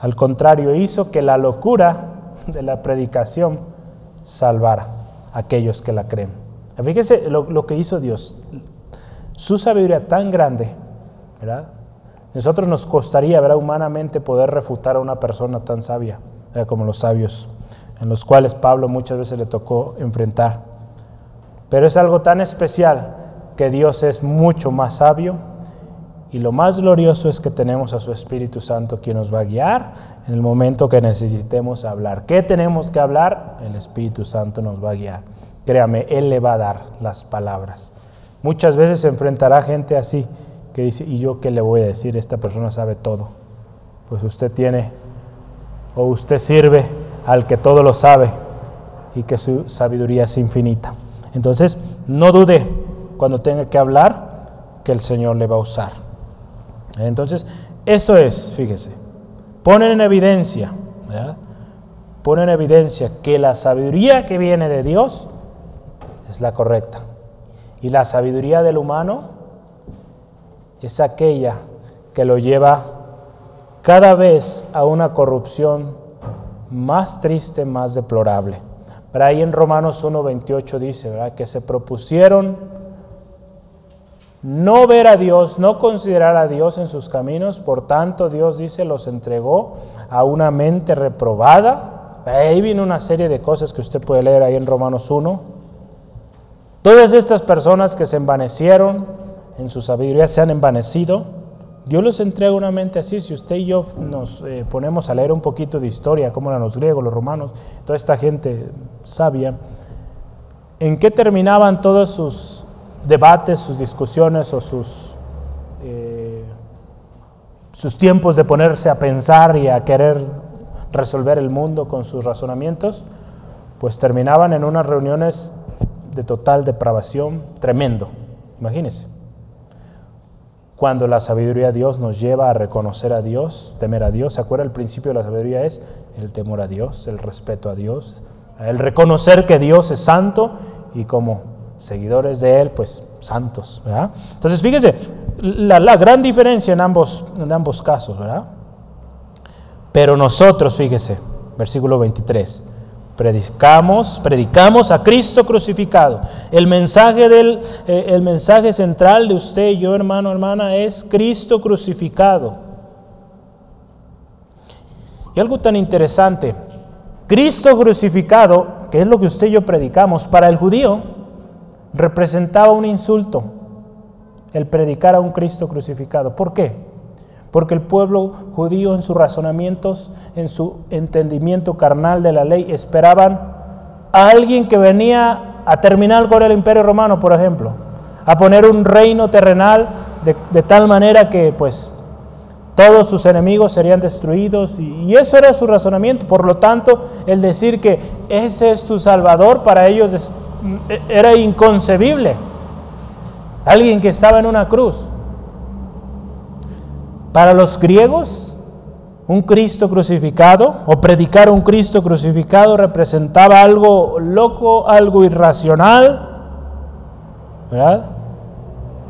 Al contrario, hizo que la locura de la predicación salvara a aquellos que la creen. Fíjese lo, que hizo Dios. Su sabiduría tan grande, ¿verdad? Nosotros nos costaría, ¿verdad? Humanamente poder refutar a una persona tan sabia como los sabios, en los cuales Pablo muchas veces le tocó enfrentar. Pero es algo tan especial que Dios es mucho más sabio y lo más glorioso es que tenemos a su Espíritu Santo quien nos va a guiar en el momento que necesitemos hablar. ¿Qué tenemos que hablar? El Espíritu Santo nos va a guiar. Créame, Él le va a dar las palabras. Muchas veces se enfrentará gente así que dice, ¿y yo qué le voy a decir? Esta persona sabe todo. Pues usted tiene o usted sirve al que todo lo sabe y que su sabiduría es infinita. Entonces, no dude cuando tenga que hablar que el Señor le va a usar. Entonces, esto es, fíjese, ponen en evidencia, ponen en evidencia que la sabiduría que viene de Dios es la correcta. Y la sabiduría del humano es aquella que lo lleva cada vez a una corrupción más triste, más deplorable. Pero ahí en Romanos 1.28 dice ¿verdad? que se propusieron no ver a Dios, no considerar a Dios en sus caminos, por tanto Dios dice, los entregó a una mente reprobada. Ahí viene una serie de cosas que usted puede leer ahí en Romanos 1. Todas estas personas que se envanecieron en su sabiduría, se han envanecido, Dios los entrega una mente así. Si usted y yo nos eh, ponemos a leer un poquito de historia, como eran los griegos, los romanos, toda esta gente sabia, ¿en qué terminaban todos sus debates, sus discusiones o sus, eh, sus tiempos de ponerse a pensar y a querer resolver el mundo con sus razonamientos, pues terminaban en unas reuniones de total depravación tremendo. Imagínense. Cuando la sabiduría de Dios nos lleva a reconocer a Dios, temer a Dios, ¿se acuerda? El principio de la sabiduría es el temor a Dios, el respeto a Dios, el reconocer que Dios es santo y como seguidores de Él, pues santos. ¿verdad? Entonces, fíjese, la, gran diferencia en ambos, en ambos casos, ¿verdad? Pero nosotros, fíjese, versículo 23, predicamos, predicamos a Cristo crucificado. El mensaje, del, eh, el mensaje central de usted y yo, hermano, hermana, es Cristo crucificado. Y algo tan interesante, Cristo crucificado, que es lo que usted y yo predicamos, para el judío, representaba un insulto el predicar a un Cristo crucificado. ¿Por qué? Porque el pueblo judío en sus razonamientos, en su entendimiento carnal de la ley, esperaban a alguien que venía a terminar con el imperio romano, por ejemplo, a poner un reino terrenal de, tal manera que pues todos sus enemigos serían destruidos y, y, eso era su razonamiento. Por lo tanto, el decir que ese es tu Salvador para ellos era inconcebible. Alguien que estaba en una cruz. Para los griegos, un Cristo crucificado o predicar un Cristo crucificado representaba algo loco, algo irracional, ¿verdad?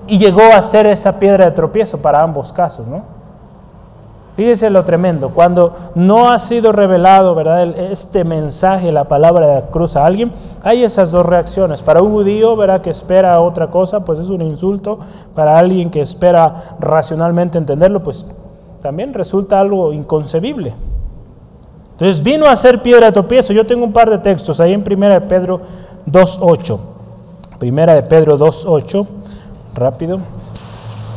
Y llegó a ser esa piedra de tropiezo para ambos casos, ¿no? Fíjese lo tremendo, cuando no ha sido revelado ¿verdad? este mensaje, la palabra de la cruz a alguien, hay esas dos reacciones. Para un judío ¿verdad? que espera otra cosa, pues es un insulto. Para alguien que espera racionalmente entenderlo, pues también resulta algo inconcebible. Entonces vino a ser piedra de tropiezo. Yo tengo un par de textos ahí en 1 de Pedro 2.8. Primera de Pedro 2.8. Rápido.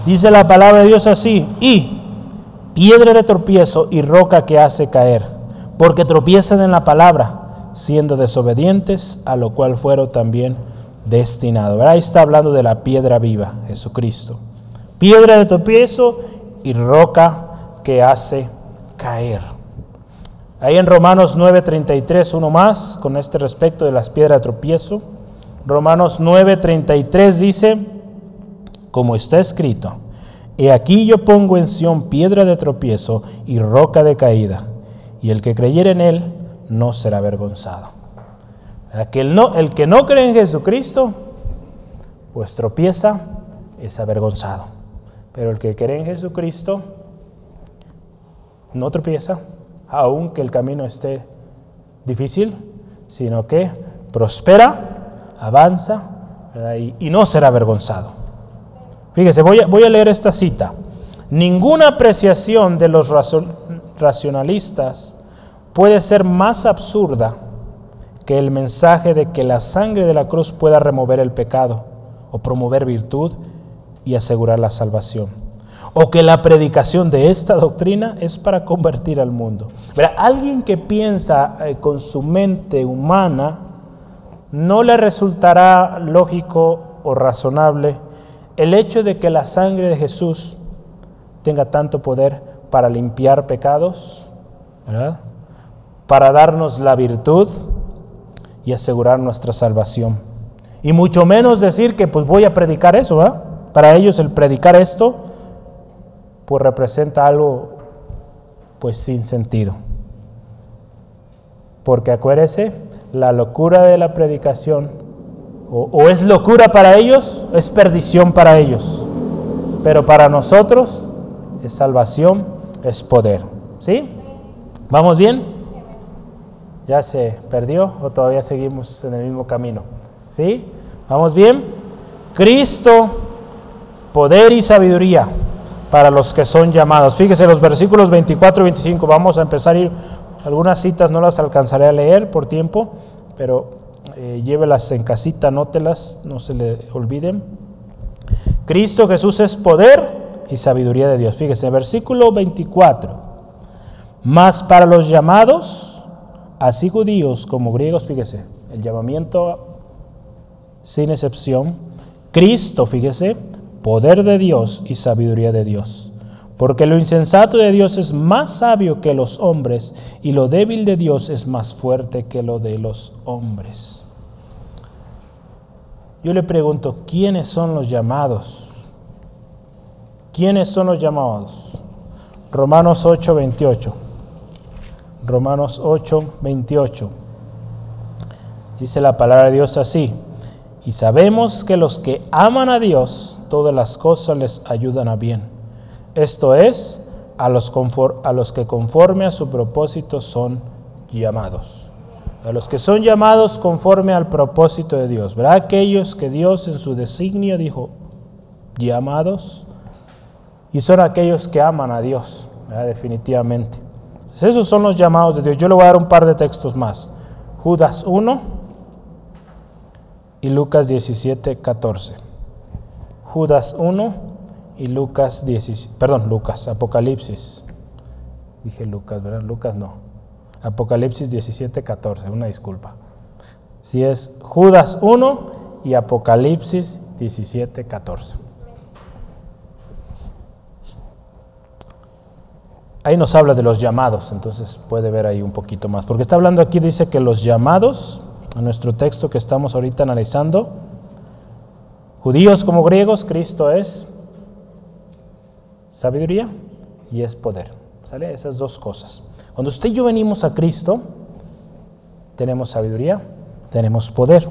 Dice la palabra de Dios así. Y piedra de tropiezo y roca que hace caer. Porque tropiezan en la palabra, siendo desobedientes, a lo cual fueron también destinados. Ahí está hablando de la piedra viva, Jesucristo. Piedra de tropiezo y roca que hace caer. Ahí en Romanos 9:33, uno más, con este respecto de las piedras de tropiezo. Romanos 9:33 dice, como está escrito, He aquí yo pongo en Sión piedra de tropiezo y roca de caída, y el que creyere en él no será avergonzado. El, no, el que no cree en Jesucristo, pues tropieza, es avergonzado. Pero el que cree en Jesucristo, no tropieza, aunque el camino esté difícil, sino que prospera, avanza y, no será avergonzado. Fíjese, voy a, leer esta cita. Ninguna apreciación de los racionalistas puede ser más absurda que el mensaje de que la sangre de la cruz pueda remover el pecado o promover virtud y asegurar la salvación o que la predicación de esta doctrina es para convertir al mundo. alguien que piensa eh, con su mente humana, no le resultará lógico o razonable el hecho de que la sangre de Jesús tenga tanto poder para limpiar pecados, para darnos la virtud y asegurar nuestra salvación. Y mucho menos decir que pues voy a predicar eso, ¿verdad? Para ellos el predicar esto pues representa algo pues sin sentido. Porque acuérdese, la locura de la predicación o, es locura para ellos, es perdición para ellos. Pero para nosotros es salvación, es poder. ¿Sí? ¿Vamos bien? ¿Ya se perdió o todavía seguimos en el mismo camino? ¿Sí? ¿Vamos bien? Cristo, poder y sabiduría para los que son llamados. Fíjese los versículos 24 y 25. Vamos a empezar a ir. Algunas citas no las alcanzaré a leer por tiempo, pero eh, llévelas en casita, anótelas, no se le olviden. Cristo Jesús es poder y sabiduría de Dios. Fíjese, versículo 24. Más para los llamados, así judíos como griegos, fíjese, el llamamiento sin excepción. Cristo, fíjese, poder de Dios y sabiduría de Dios. Porque lo insensato de Dios es más sabio que los hombres y lo débil de Dios es más fuerte que lo de los hombres. Yo le pregunto, ¿quiénes son los llamados? ¿Quiénes son los llamados? Romanos 8, 28. Romanos 8, 28. Dice la palabra de Dios así. Y sabemos que los que aman a Dios, todas las cosas les ayudan a bien. Esto es, a los, a los que conforme a su propósito son llamados. A los que son llamados conforme al propósito de Dios. ¿Verdad? Aquellos que Dios en su designio dijo llamados. Y son aquellos que aman a Dios, definitivamente. esos son los llamados de Dios. Yo le voy a dar un par de textos más. Judas 1 y Lucas 17, 14. Judas 1 y Lucas 17, perdón, Lucas, Apocalipsis. Dije Lucas, ¿verdad? Lucas no. Apocalipsis 17, 14, una disculpa. Si es Judas 1 y Apocalipsis 17, 14. Ahí nos habla de los llamados, entonces puede ver ahí un poquito más. Porque está hablando aquí, dice que los llamados a nuestro texto que estamos ahorita analizando. Judíos como griegos, Cristo es sabiduría y es poder. ¿Sale? Esas dos cosas. Cuando usted y yo venimos a Cristo, tenemos sabiduría, tenemos poder.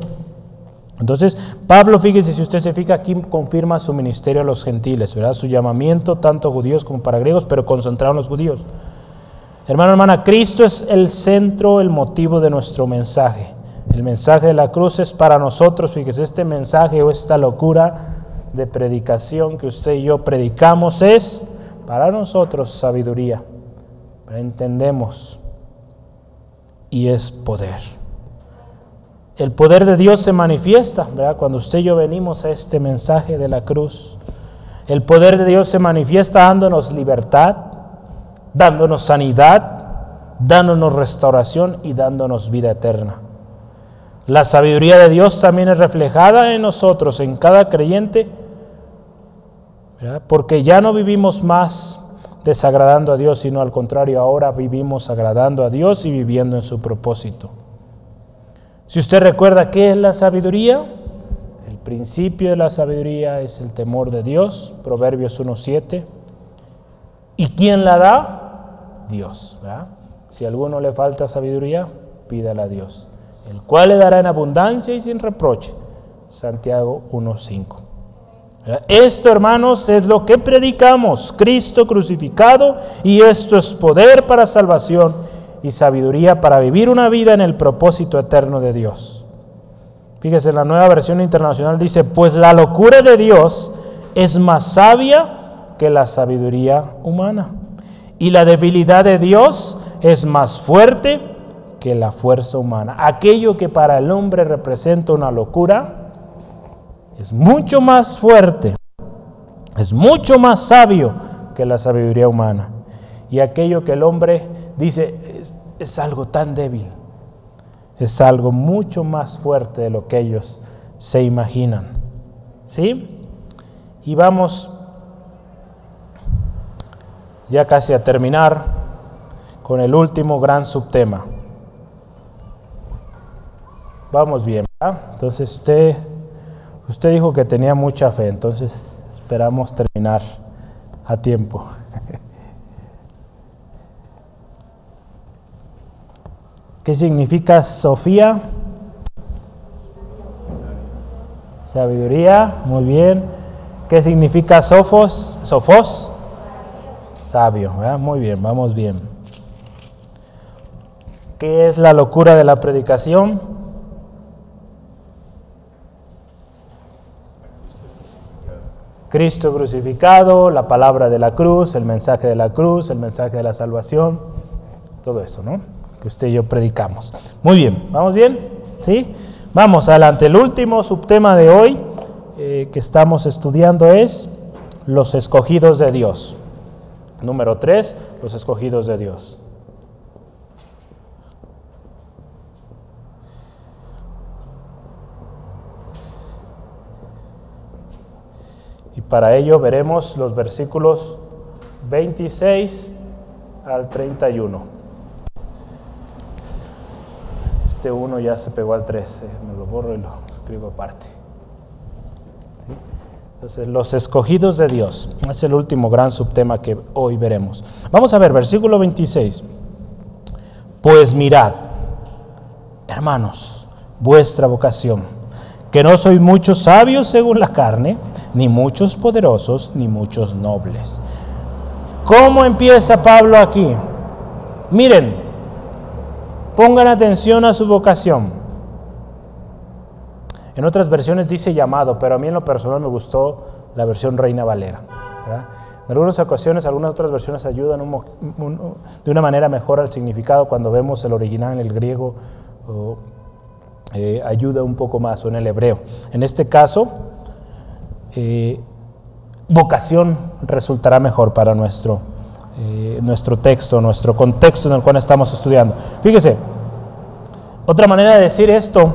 Entonces, Pablo, fíjese, si usted se fija aquí, confirma su ministerio a los gentiles, ¿verdad? Su llamamiento, tanto judíos como para griegos, pero concentrado en los judíos. Hermano, hermana, Cristo es el centro, el motivo de nuestro mensaje. El mensaje de la cruz es para nosotros, fíjese, este mensaje o esta locura de predicación que usted y yo predicamos es para nosotros sabiduría. Entendemos y es poder. El poder de Dios se manifiesta, ¿verdad? Cuando usted y yo venimos a este mensaje de la cruz. El poder de Dios se manifiesta dándonos libertad, dándonos sanidad, dándonos restauración y dándonos vida eterna. La sabiduría de Dios también es reflejada en nosotros, en cada creyente, porque ya no vivimos más desagradando a Dios, sino al contrario, ahora vivimos agradando a Dios y viviendo en su propósito. Si usted recuerda qué es la sabiduría, el principio de la sabiduría es el temor de Dios, Proverbios 1.7. ¿Y quién la da? Dios. Si a alguno le falta sabiduría, pídala a Dios, el cual le dará en abundancia y sin reproche. Santiago 1.5. Esto, hermanos, es lo que predicamos, Cristo crucificado, y esto es poder para salvación y sabiduría para vivir una vida en el propósito eterno de Dios. Fíjese, la nueva versión internacional dice, pues la locura de Dios es más sabia que la sabiduría humana, y la debilidad de Dios es más fuerte que la fuerza humana. Aquello que para el hombre representa una locura, es mucho más fuerte, es mucho más sabio que la sabiduría humana. Y aquello que el hombre dice es, algo tan débil, es algo mucho más fuerte de lo que ellos se imaginan. ¿Sí? Y vamos ya casi a terminar con el último gran subtema. Vamos bien, Entonces usted Usted dijo que tenía mucha fe, entonces esperamos terminar a tiempo. ¿Qué significa Sofía? Sabiduría, muy bien. ¿Qué significa Sofos? Sofos? Sabio, muy bien, vamos bien. ¿Qué es la locura de la predicación? Cristo crucificado, la palabra de la cruz, el mensaje de la cruz, el mensaje de la salvación, todo eso, ¿no? Que usted y yo predicamos. Muy bien, ¿vamos bien? ¿Sí? Vamos adelante. El último subtema de hoy eh, que estamos estudiando es los escogidos de Dios. Número 3, los escogidos de Dios. Para ello veremos los versículos 26 al 31. Este 1 ya se pegó al 3, me lo borro y lo escribo aparte. Entonces, los escogidos de Dios es el último gran subtema que hoy veremos. Vamos a ver, versículo 26. Pues mirad, hermanos, vuestra vocación, que no sois muchos sabios según la carne, ni muchos poderosos, ni muchos nobles. ¿Cómo empieza Pablo aquí? Miren, pongan atención a su vocación. En otras versiones dice llamado, pero a mí en lo personal me gustó la versión Reina Valera. En algunas ocasiones, algunas otras versiones ayudan de una manera mejor al significado cuando vemos el original en el griego, eh, ayuda un poco más, o en el hebreo. En este caso, eh, vocación resultará mejor para nuestro, eh, nuestro texto, nuestro contexto en el cual estamos estudiando. Fíjese, otra manera de decir esto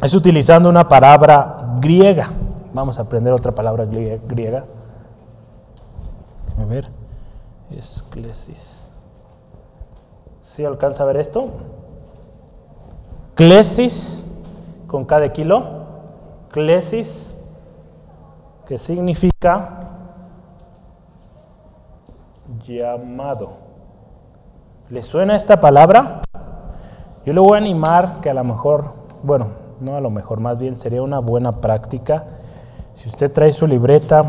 es utilizando una palabra griega. Vamos a aprender otra palabra griega. A ver, es clesis. ¿Sí alcanza a ver esto? Clesis, con cada kilo. Clesis que significa llamado. ¿Le suena esta palabra? Yo le voy a animar que a lo mejor, bueno, no a lo mejor, más bien sería una buena práctica. Si usted trae su libreta,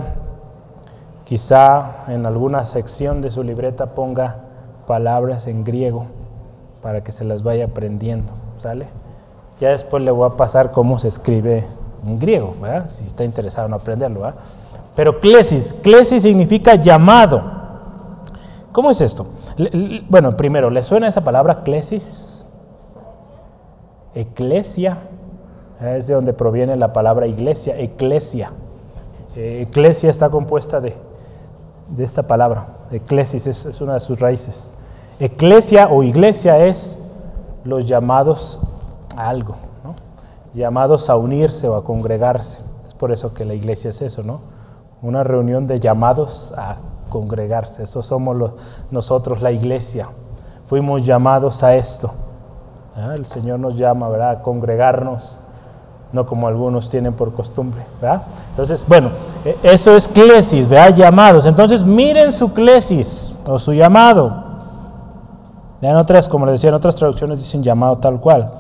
quizá en alguna sección de su libreta ponga palabras en griego para que se las vaya aprendiendo, Ya después le voy a pasar cómo se escribe en griego, si está interesado en aprenderlo. Pero clesis, clesis significa llamado. ¿Cómo es esto? Bueno, primero, ¿le suena esa palabra clesis? eclesia, es de donde proviene la palabra iglesia, eclesia. Eh, eclesia está compuesta de, de esta palabra, eclesis, es, una de sus raíces. Eclesia o iglesia es los llamados a algo, llamados a unirse o a congregarse. Es por eso que la iglesia es eso, ¿no? Una reunión de llamados a congregarse. Eso somos nosotros, la iglesia. Fuimos llamados a esto. El Señor nos llama, ¿verdad? A congregarnos, no como algunos tienen por costumbre, ¿verdad? Entonces, bueno, e, eso es clesis, ¿verdad? Llamados. Entonces, miren su clesis o su llamado. En otras, como les decía, en otras traducciones dicen llamado tal cual.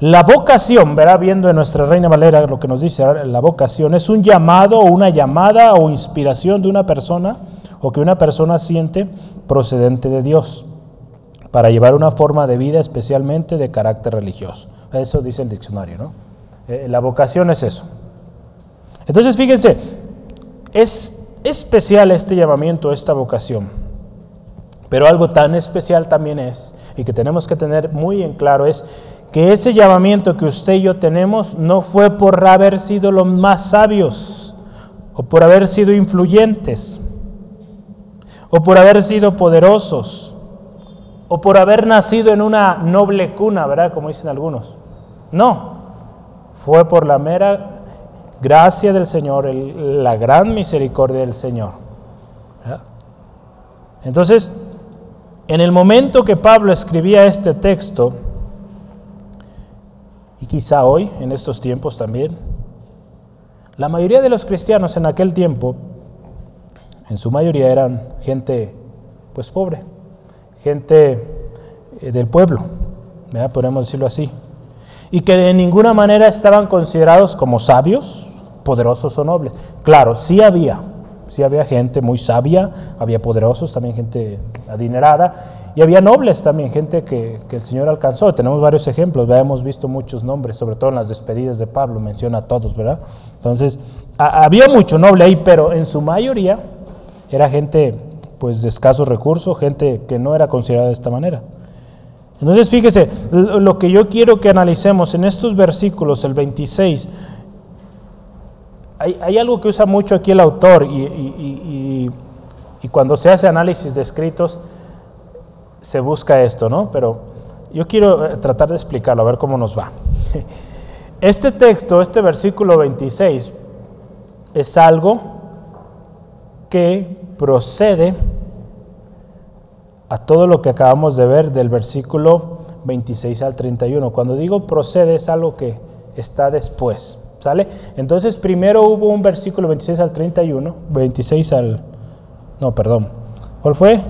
La vocación, verá viendo en nuestra Reina Valera lo que nos dice, la vocación es un llamado o una llamada o inspiración de una persona o que una persona siente procedente de Dios para llevar una forma de vida especialmente de carácter religioso. Eso dice el diccionario, ¿no? Eh, la vocación es eso. Entonces, fíjense, es especial este llamamiento, esta vocación. Pero algo tan especial también es, y que tenemos que tener muy en claro, es que ese llamamiento que usted y yo tenemos no fue por haber sido los más sabios o por haber sido influyentes o por haber sido poderosos, o por haber nacido en una noble cuna, ¿verdad? Como dicen algunos. No, fue por la mera gracia del Señor, la gran misericordia del Señor. Entonces, en el momento que Pablo escribía este texto, y quizá hoy, en estos tiempos también, la mayoría de los cristianos en aquel tiempo en su mayoría eran gente pues pobre, gente eh, del pueblo, podemos decirlo así, y que de ninguna manera estaban considerados como sabios, poderosos o nobles. Claro, sí había, sí había gente muy sabia, había poderosos, también gente adinerada, y había nobles también, gente que, que el Señor alcanzó. Tenemos varios ejemplos, hemos visto muchos nombres, sobre todo en las despedidas de Pablo, menciona a todos, ¿verdad? Entonces, había mucho noble ahí, pero en su mayoría era gente pues de escasos recursos, gente que no era considerada de esta manera. Entonces fíjese, lo que yo quiero que analicemos en estos versículos, el 26, hay, algo que usa mucho aquí el autor y, y, cuando se hace análisis de escritos se busca esto, ¿no? Pero yo quiero eh, tratar de explicarlo, a ver cómo nos va. Este texto, este versículo 26, es algo que procede a todo lo que acabamos de ver del versículo 26 al 31. Cuando digo procede es algo que está después. ¿Sale? Entonces primero hubo un versículo 26 al 31, 26 al... No, perdón. ¿Cuál fue?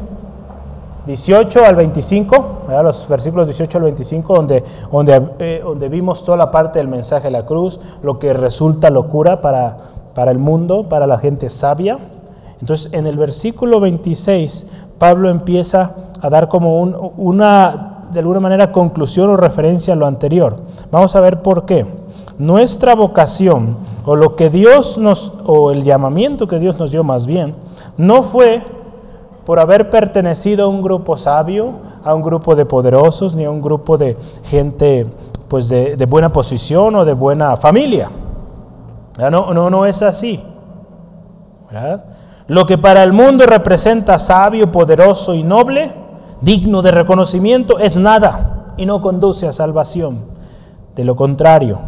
18 al 25, los versículos 18 al 25, donde, donde, eh, donde vimos toda la parte del mensaje de la cruz, lo que resulta locura para, para el mundo, para la gente sabia. Entonces, en el versículo 26, Pablo empieza a dar como una, de alguna manera, conclusión o referencia a lo anterior. Vamos a ver por qué. Nuestra vocación, o lo que Dios nos, o el llamamiento que Dios nos dio más bien, no fue por haber pertenecido a un grupo sabio, a un grupo de poderosos, ni a un grupo de gente pues de, buena posición o de buena familia. No, no, no es así. Lo que para el mundo representa sabio, poderoso y noble, digno de reconocimiento, es nada y no conduce a salvación. De lo contrario,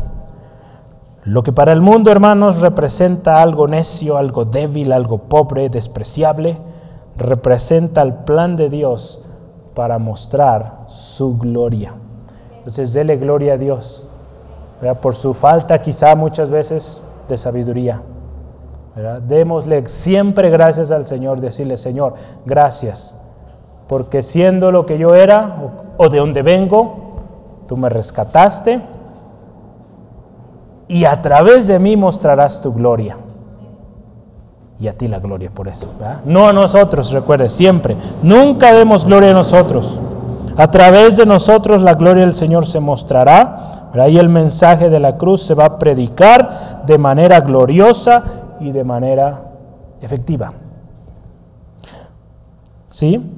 lo que para el mundo, hermanos, representa algo necio, algo débil, algo pobre, despreciable, representa el plan de Dios para mostrar su gloria. Entonces, dele gloria a Dios, por su falta quizá muchas veces de sabiduría Démosle siempre gracias al Señor, decirle, Señor, gracias, porque siendo lo que yo era o, de donde vengo, tú me rescataste y a través de mí mostrarás tu gloria. Y a ti la gloria por eso. No a nosotros, recuerde, siempre. Nunca demos gloria a nosotros. A través de nosotros la gloria del Señor se mostrará. Ahí el mensaje de la cruz se va a predicar de manera gloriosa y de manera efectiva. ¿Sí?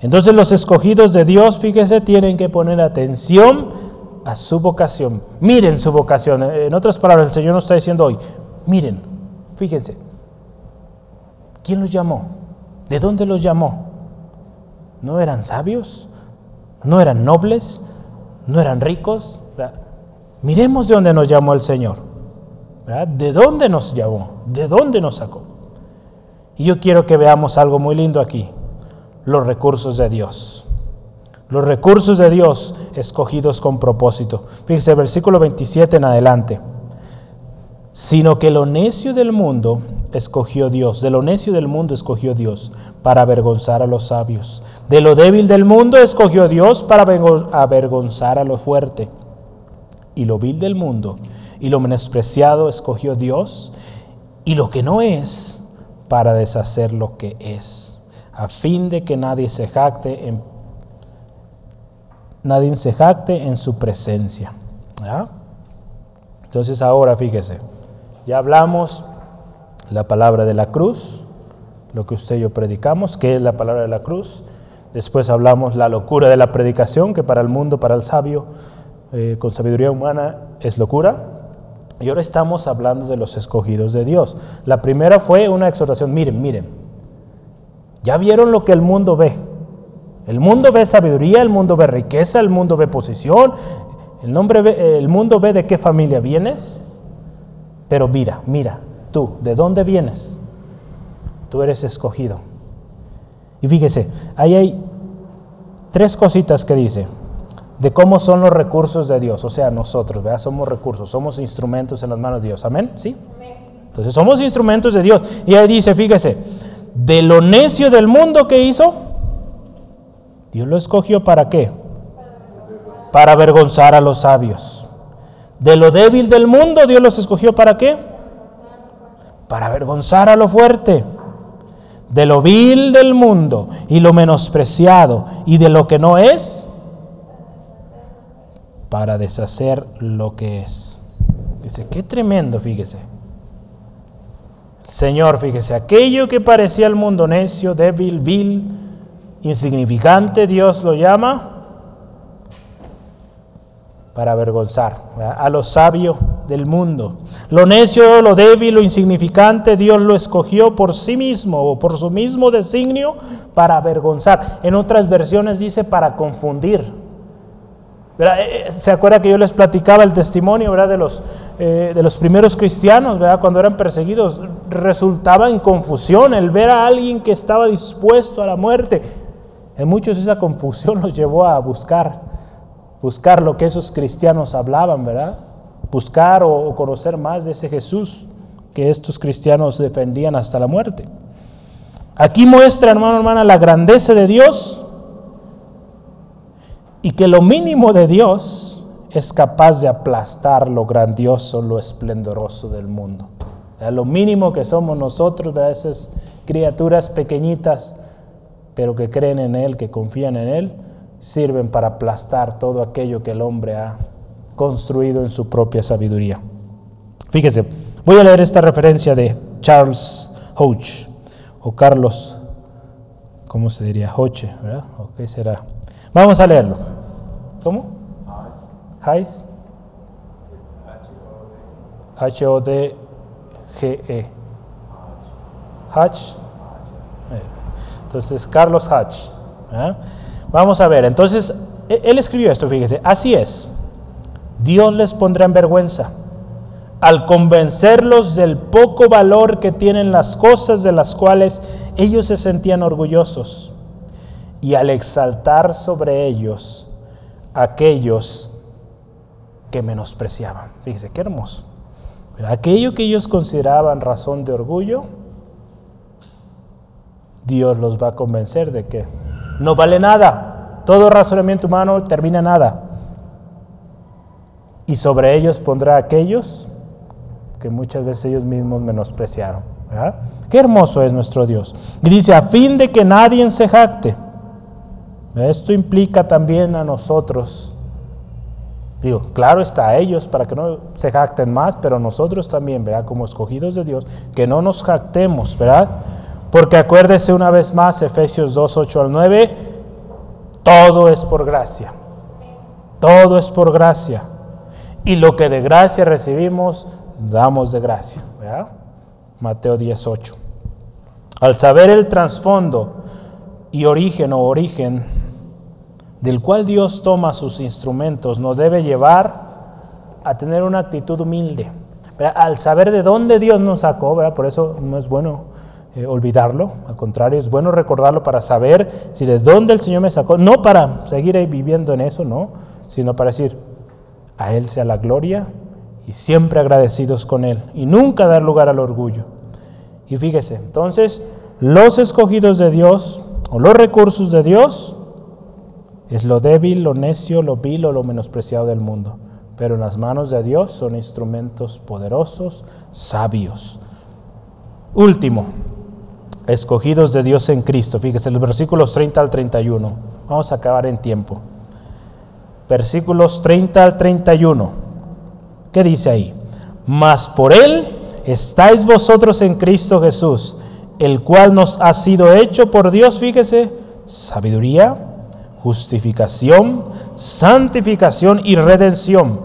Entonces los escogidos de Dios, fíjese, tienen que poner atención a su vocación. Miren su vocación. En otras palabras, el Señor nos está diciendo hoy, miren, fíjense, ¿quién los llamó? ¿De dónde los llamó? ¿No eran sabios? ¿No eran nobles? ¿No eran ricos? Miremos de dónde nos llamó el Señor. ¿De dónde nos llamó? ¿De dónde nos sacó? Y yo quiero que veamos algo muy lindo aquí, los recursos de Dios. Los recursos de Dios escogidos con propósito. Fíjese, versículo 27 en adelante. Sino que lo necio del mundo escogió Dios, de lo necio del mundo escogió Dios para avergonzar a los sabios. De lo débil del mundo escogió Dios para avergonzar a lo fuerte. Y lo vil del mundo y lo menospreciado escogió Dios y lo que no es para deshacer lo que es, a fin de que nadie se jacte en nadie se jacte en su presencia. Entonces ahora fíjese, ya hablamos la palabra de la cruz, lo que usted y yo predicamos, que es la palabra de la cruz. Después hablamos la locura de la predicación, que para el mundo, para el sabio, eh, con sabiduría humana, es locura. Y ahora estamos hablando de los escogidos de Dios. La primera fue una exhortación, miren, miren, ya vieron lo que el mundo ve, el mundo ve sabiduría, el mundo ve riqueza, el mundo ve posición, el, nombre el mundo ve de qué familia vienes. Pero mira, mira, tú, ¿de dónde vienes? Tú eres escogido. Y fíjese, ahí hay tres cositas que dice de cómo son los recursos de Dios, o sea, nosotros, ¿verdad? Somos recursos, somos instrumentos en las manos de Dios. Amén, ¿sí? Entonces somos instrumentos de Dios. Y ahí dice, fíjese, de lo necio del mundo que hizo, Dios lo escogió para qué? Para avergonzar a los sabios. De lo débil del mundo, Dios los escogió para qué? Para avergonzar a lo fuerte. De lo vil del mundo y lo menospreciado y de lo que no es, para deshacer lo que es. Dice, qué tremendo, fíjese. Señor, fíjese, aquello que parecía el mundo necio, débil, vil, insignificante, Dios lo llama para avergonzar a lo sabio del mundo. Lo necio, lo débil, lo insignificante, Dios lo escogió por sí mismo o por su mismo designio para avergonzar. En otras versiones dice para confundir. Eh, eh, ¿Se acuerda que yo les platicaba el testimonio. De, los, eh, de los primeros cristianos ¿verdad? cuando eran perseguidos? Resultaba en confusión el ver a alguien que estaba dispuesto a la muerte en muchos esa confusión los llevó a buscar, buscar lo que esos cristianos hablaban, ¿verdad? Buscar o, conocer más de ese Jesús que estos cristianos defendían hasta la muerte. Aquí muestra, hermano, hermana, la grandeza de Dios y que lo mínimo de Dios es capaz de aplastar lo grandioso, lo esplendoroso del mundo. Lo mínimo que somos nosotros, ¿verdad? esas criaturas pequeñitas, pero que creen en Él, que confían en Él, sirven para aplastar todo aquello que el hombre ha construido en su propia sabiduría. Fíjese, voy a leer esta referencia de Charles Hodge, o Carlos, ¿cómo se diría? Hoche, ¿verdad? ¿O qué será? Vamos a leerlo. ¿Cómo? Hayes. H-O-D-G-E. Hatch. Entonces, Carlos Hatch. ¿eh? Vamos a ver, entonces, e, él escribió esto, fíjese, así es. Dios les pondrá en vergüenza al convencerlos del poco valor que tienen las cosas de las cuales ellos se sentían orgullosos y al exaltar sobre ellos aquellos que menospreciaban. Fíjese, qué hermoso. aquello que ellos consideraban razón de orgullo, Dios los va a convencer de que no vale nada. Todo razonamiento humano termina nada. Y sobre ellos pondrá aquellos que muchas veces ellos mismos menospreciaron. Qué hermoso es nuestro Dios. Y dice, a fin de que nadie se jacte. Esto implica también a nosotros. Digo, claro está a ellos para que no se jacten más, pero nosotros también, ¿verdad? Como escogidos de Dios, que no nos jactemos, ¿verdad? Porque acuérdese una vez más, Efesios 2, 8 al 9, todo es por gracia. Todo es por gracia. Y lo que de gracia recibimos, damos de gracia. Mateo 18. Al saber el trasfondo y origen o origen del cual Dios toma sus instrumentos, nos debe llevar a tener una actitud humilde. Al saber de dónde Dios nos sacó, por eso no es bueno eh, olvidarlo, al contrario, es bueno recordarlo para saber si de dónde el Señor me sacó, no para seguir viviendo en eso, no, sino para decir, a Él sea la gloria y siempre agradecidos con Él y nunca dar lugar al orgullo. Y fíjese, entonces, los escogidos de Dios o los recursos de Dios es lo débil, lo necio, lo vil o lo menospreciado del mundo. Pero en las manos de Dios son instrumentos poderosos, sabios. Último, escogidos de Dios en Cristo. Fíjese, los versículos 30 al 31. Vamos a acabar en tiempo. Versículos 30 al 31. ¿Qué dice ahí? Mas por Él estáis vosotros en Cristo Jesús el cual nos ha sido hecho por Dios, fíjese, sabiduría, justificación, santificación y redención,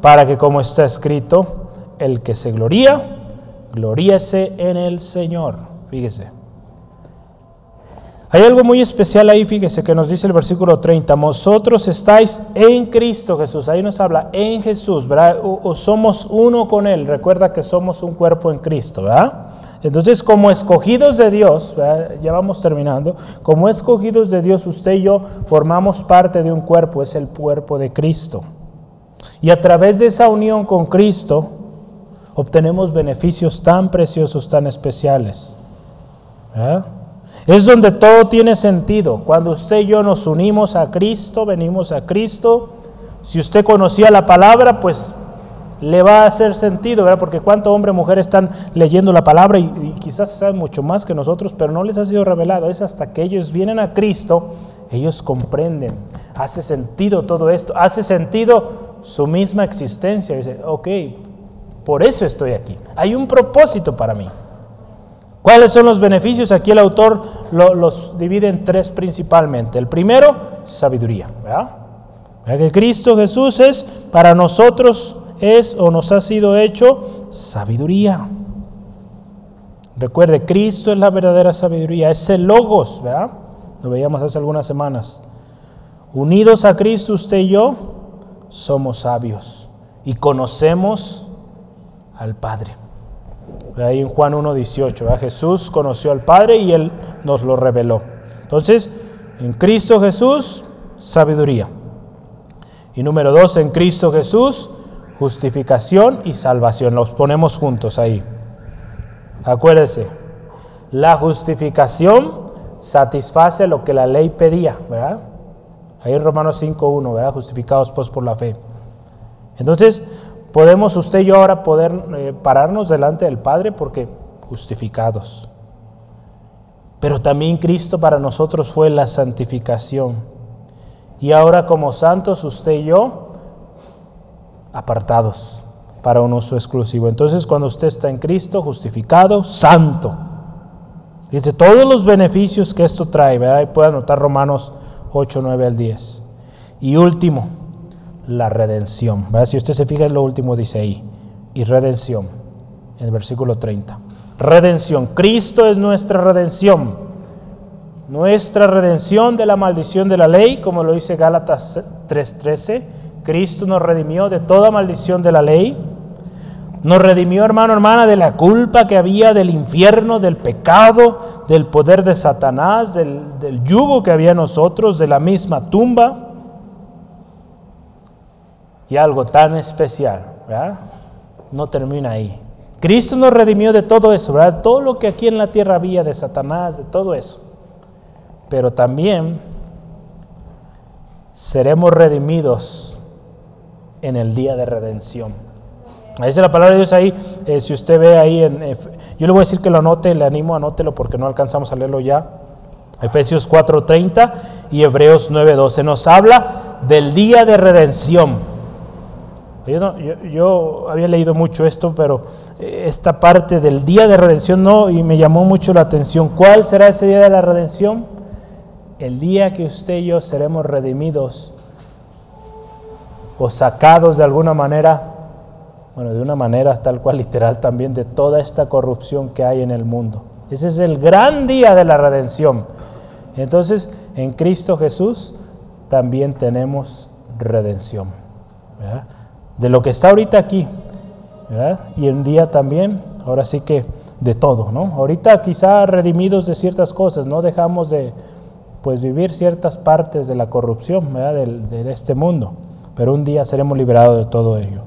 para que como está escrito, el que se gloría, gloríese en el Señor. Fíjese. Hay algo muy especial ahí, fíjese, que nos dice el versículo 30, vosotros estáis en Cristo Jesús, ahí nos habla en Jesús, ¿verdad? O, somos uno con Él, recuerda que somos un cuerpo en Cristo, ¿verdad? Entonces, como escogidos de Dios, ya vamos terminando, como escogidos de Dios, usted y yo formamos parte de un cuerpo, es el cuerpo de Cristo. Y a través de esa unión con Cristo, obtenemos beneficios tan preciosos, tan especiales. Es donde todo tiene sentido. Cuando usted y yo nos unimos a Cristo, venimos a Cristo, si usted conocía la palabra, pues le va a hacer sentido, ¿verdad? Porque cuánto hombre o mujer están leyendo la palabra y, quizás saben mucho más que nosotros, pero no les ha sido revelado. Es hasta que ellos vienen a Cristo, ellos comprenden. Hace sentido todo esto, hace sentido su misma existencia. Dice, ok, por eso estoy aquí. Hay un propósito para mí. ¿Cuáles son los beneficios? Aquí el autor los divide en tres principalmente. El primero, sabiduría. Que Cristo Jesús es para nosotros es o nos ha sido hecho sabiduría. Recuerde, Cristo es la verdadera sabiduría, es el logos, ¿verdad? Lo veíamos hace algunas semanas. Unidos a Cristo, usted y yo somos sabios y conocemos al Padre. Ahí en Juan 1.18, Jesús conoció al Padre y Él nos lo reveló. Entonces, en Cristo Jesús, sabiduría. Y número dos, en Cristo Jesús, justificación y salvación. Los ponemos juntos ahí. Acuérdese, la justificación satisface lo que la ley pedía, ¿verdad? Ahí en Romanos 5.1, ¿verdad? Justificados pues por la fe. Entonces, podemos usted y yo ahora poder eh, pararnos delante del Padre porque justificados. Pero también Cristo para nosotros fue la santificación. Y ahora como santos usted y yo apartados para un uso exclusivo. Entonces, cuando usted está en Cristo, justificado, santo. Dice todos los beneficios que esto trae, ¿verdad? Y puede anotar Romanos 8, 9 al 10. Y último, la redención. Si usted se fija en lo último, dice ahí, y redención, en el versículo 30. Redención. Cristo es nuestra redención. Nuestra redención de la maldición de la ley, como lo dice Gálatas 3:13 Cristo nos redimió de toda maldición de la ley. Nos redimió, hermano, hermana, de la culpa que había del infierno, del pecado, del poder de Satanás, del, yugo que había en nosotros, de la misma tumba. Y algo tan especial, ¿verdad? No termina ahí. Cristo nos redimió de todo eso, ¿verdad? Todo lo que aquí en la tierra había de Satanás, de todo eso. Pero también seremos redimidos en el día de redención. Ahí dice la palabra de Dios ahí, eh, si usted ve ahí, en, yo le voy a decir que lo anote, le animo a anótelo porque no alcanzamos a leerlo ya. Efesios 4:30 y Hebreos 9:12 nos habla del día de redención. Yo, había leído mucho esto, pero eh, esta parte del día de redención no, y me llamó mucho la atención. ¿Cuál será ese día de la redención? El día que usted y yo seremos redimidos o sacados de alguna manera, bueno, de una manera tal cual literal también, de toda esta corrupción que hay en el mundo. Ese es el gran día de la redención. Entonces, en Cristo Jesús también tenemos redención. De lo que está ahorita aquí, y en día también, ahora sí que de todo, ¿no? Ahorita quizá redimidos de ciertas cosas, no dejamos de pues vivir ciertas partes de la corrupción de, de este mundo, pero un día seremos liberados de todo ello.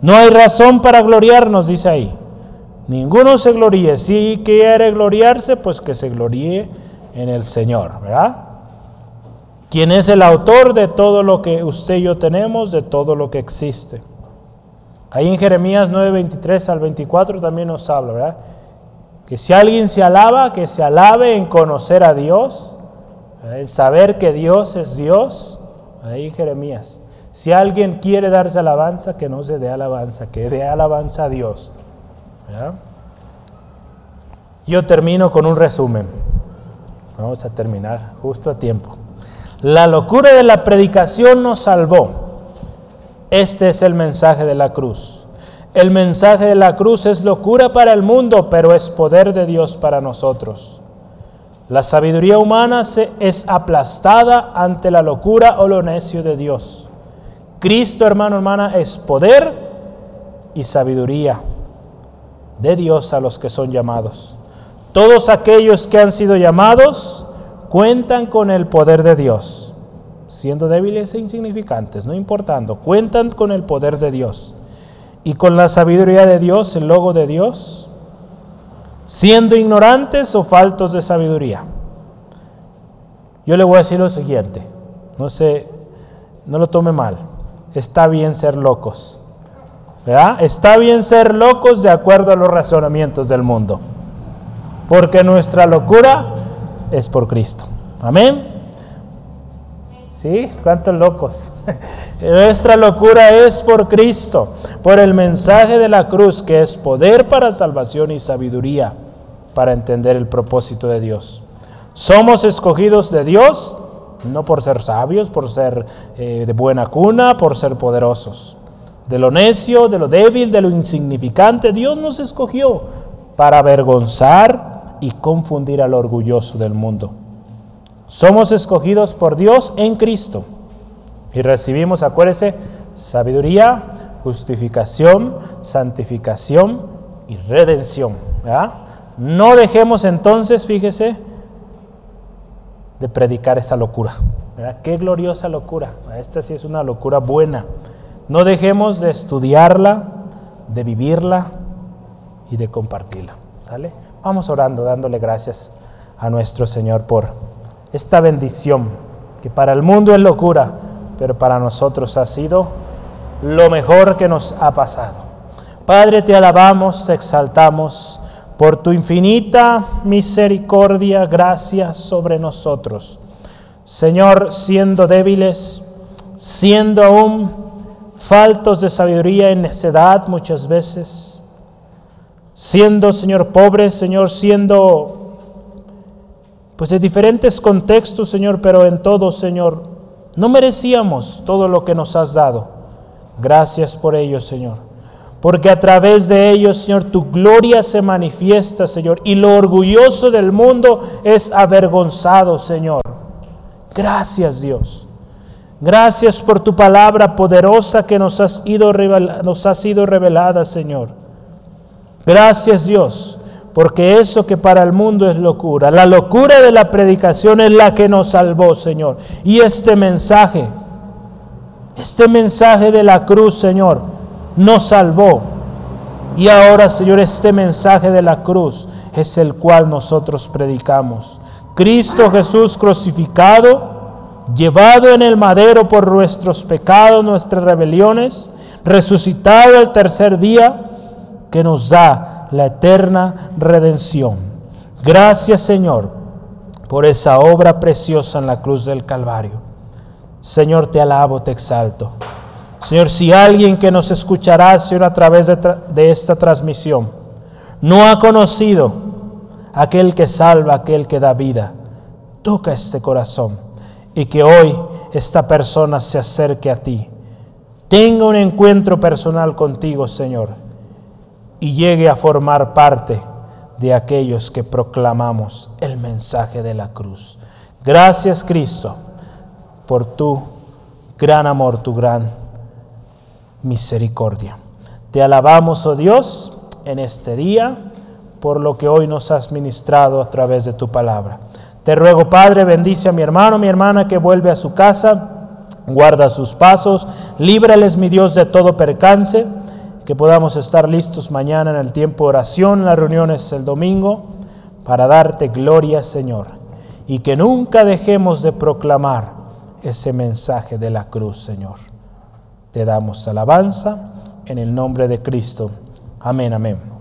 No hay razón para gloriarnos, dice ahí. Ninguno se gloríe. Si quiere gloriarse, pues que se gloríe en el Señor, ¿verdad? Quien es el autor de todo lo que usted y yo tenemos, de todo lo que existe. Ahí en Jeremías 9, 23 al 24 también nos habla, ¿verdad? Que si alguien se alaba, que se alabe en conocer a Dios, en saber que Dios es Dios. Ahí en Jeremías. Si alguien quiere darse alabanza, que no se dé alabanza, que dé alabanza a Dios. Yo termino con un resumen. Vamos a terminar justo a tiempo. La locura de la predicación nos salvó. Este es el mensaje de la cruz. El mensaje de la cruz es locura para el mundo, pero es poder de Dios para nosotros. La sabiduría humana se es aplastada ante la locura o lo necio de Dios. Cristo, hermano, hermana, es poder y sabiduría de Dios a los que son llamados. Todos aquellos que han sido llamados cuentan con el poder de Dios, siendo débiles e insignificantes, no importando, cuentan con el poder de Dios y con la sabiduría de Dios, el logo de Dios, siendo ignorantes o faltos de sabiduría. Yo le voy a decir lo siguiente, no sé, no lo tome mal, está bien ser locos, ¿verdad? Está bien ser locos de acuerdo a los razonamientos del mundo, porque nuestra locura es por Cristo. Amén. ¿Sí? ¿Cuántos locos? Nuestra locura es por Cristo, por el mensaje de la cruz, que es poder para salvación y sabiduría para entender el propósito de Dios. Somos escogidos de Dios, no por ser sabios, por ser eh, de buena cuna, por ser poderosos. De lo necio, de lo débil, de lo insignificante, Dios nos escogió para avergonzar y confundir al orgulloso del mundo. Somos escogidos por Dios en Cristo y recibimos, acuérdese, sabiduría, justificación, santificación y redención. No dejemos entonces, fíjese, de predicar esa locura. Qué gloriosa locura. Esta sí es una locura buena. No dejemos de estudiarla, de vivirla y de compartirla. ¿Sale? Vamos orando, dándole gracias a nuestro Señor por esta bendición, que para el mundo es locura, pero para nosotros ha sido lo mejor que nos ha pasado. Padre, te alabamos, te exaltamos por tu infinita misericordia, gracia sobre nosotros. Señor, siendo débiles, siendo aún faltos de sabiduría y necedad muchas veces, siendo, Señor, pobres, Señor, siendo pues de diferentes contextos, Señor, pero en todo, Señor, no merecíamos todo lo que nos has dado. Gracias por ello, Señor. Porque a través de ellos, Señor, tu gloria se manifiesta, Señor, y lo orgulloso del mundo es avergonzado, Señor. Gracias, Dios. Gracias por tu palabra poderosa que nos has, ido, nos ha sido revelada, Señor. Gracias, Dios porque eso que para el mundo es locura, la locura de la predicación es la que nos salvó, Señor. Y este mensaje, este mensaje de la cruz, Señor, nos salvó. Y ahora, Señor, este mensaje de la cruz es el cual nosotros predicamos. Cristo Jesús crucificado, llevado en el madero por nuestros pecados, nuestras rebeliones, resucitado el tercer día, que nos da la eterna redención. Gracias Señor por esa obra preciosa en la cruz del Calvario. Señor, te alabo, te exalto. Señor, si alguien que nos escuchará, Señor, a través de, esta transmisión, no ha conocido aquel que salva, aquel que da vida, toca este corazón y que hoy esta persona se acerque a ti tenga un encuentro personal contigo, Señor, y llegue a formar parte de aquellos que proclamamos el mensaje de la cruz. Gracias, Cristo, por tu gran amor, tu gran misericordia. Te alabamos, oh Dios, en este día por lo que hoy nos has ministrado a través de tu palabra. Te ruego, Padre, bendice a mi hermano, mi hermana que vuelve a su casa Guarda sus pasos, líbrales, mi Dios, de todo percance, que podamos estar listos mañana en el tiempo de oración, las reuniones el domingo, para darte gloria, Señor, y que nunca dejemos de proclamar ese mensaje de la cruz, Señor. Te damos alabanza en el nombre de Cristo. Amén, amén.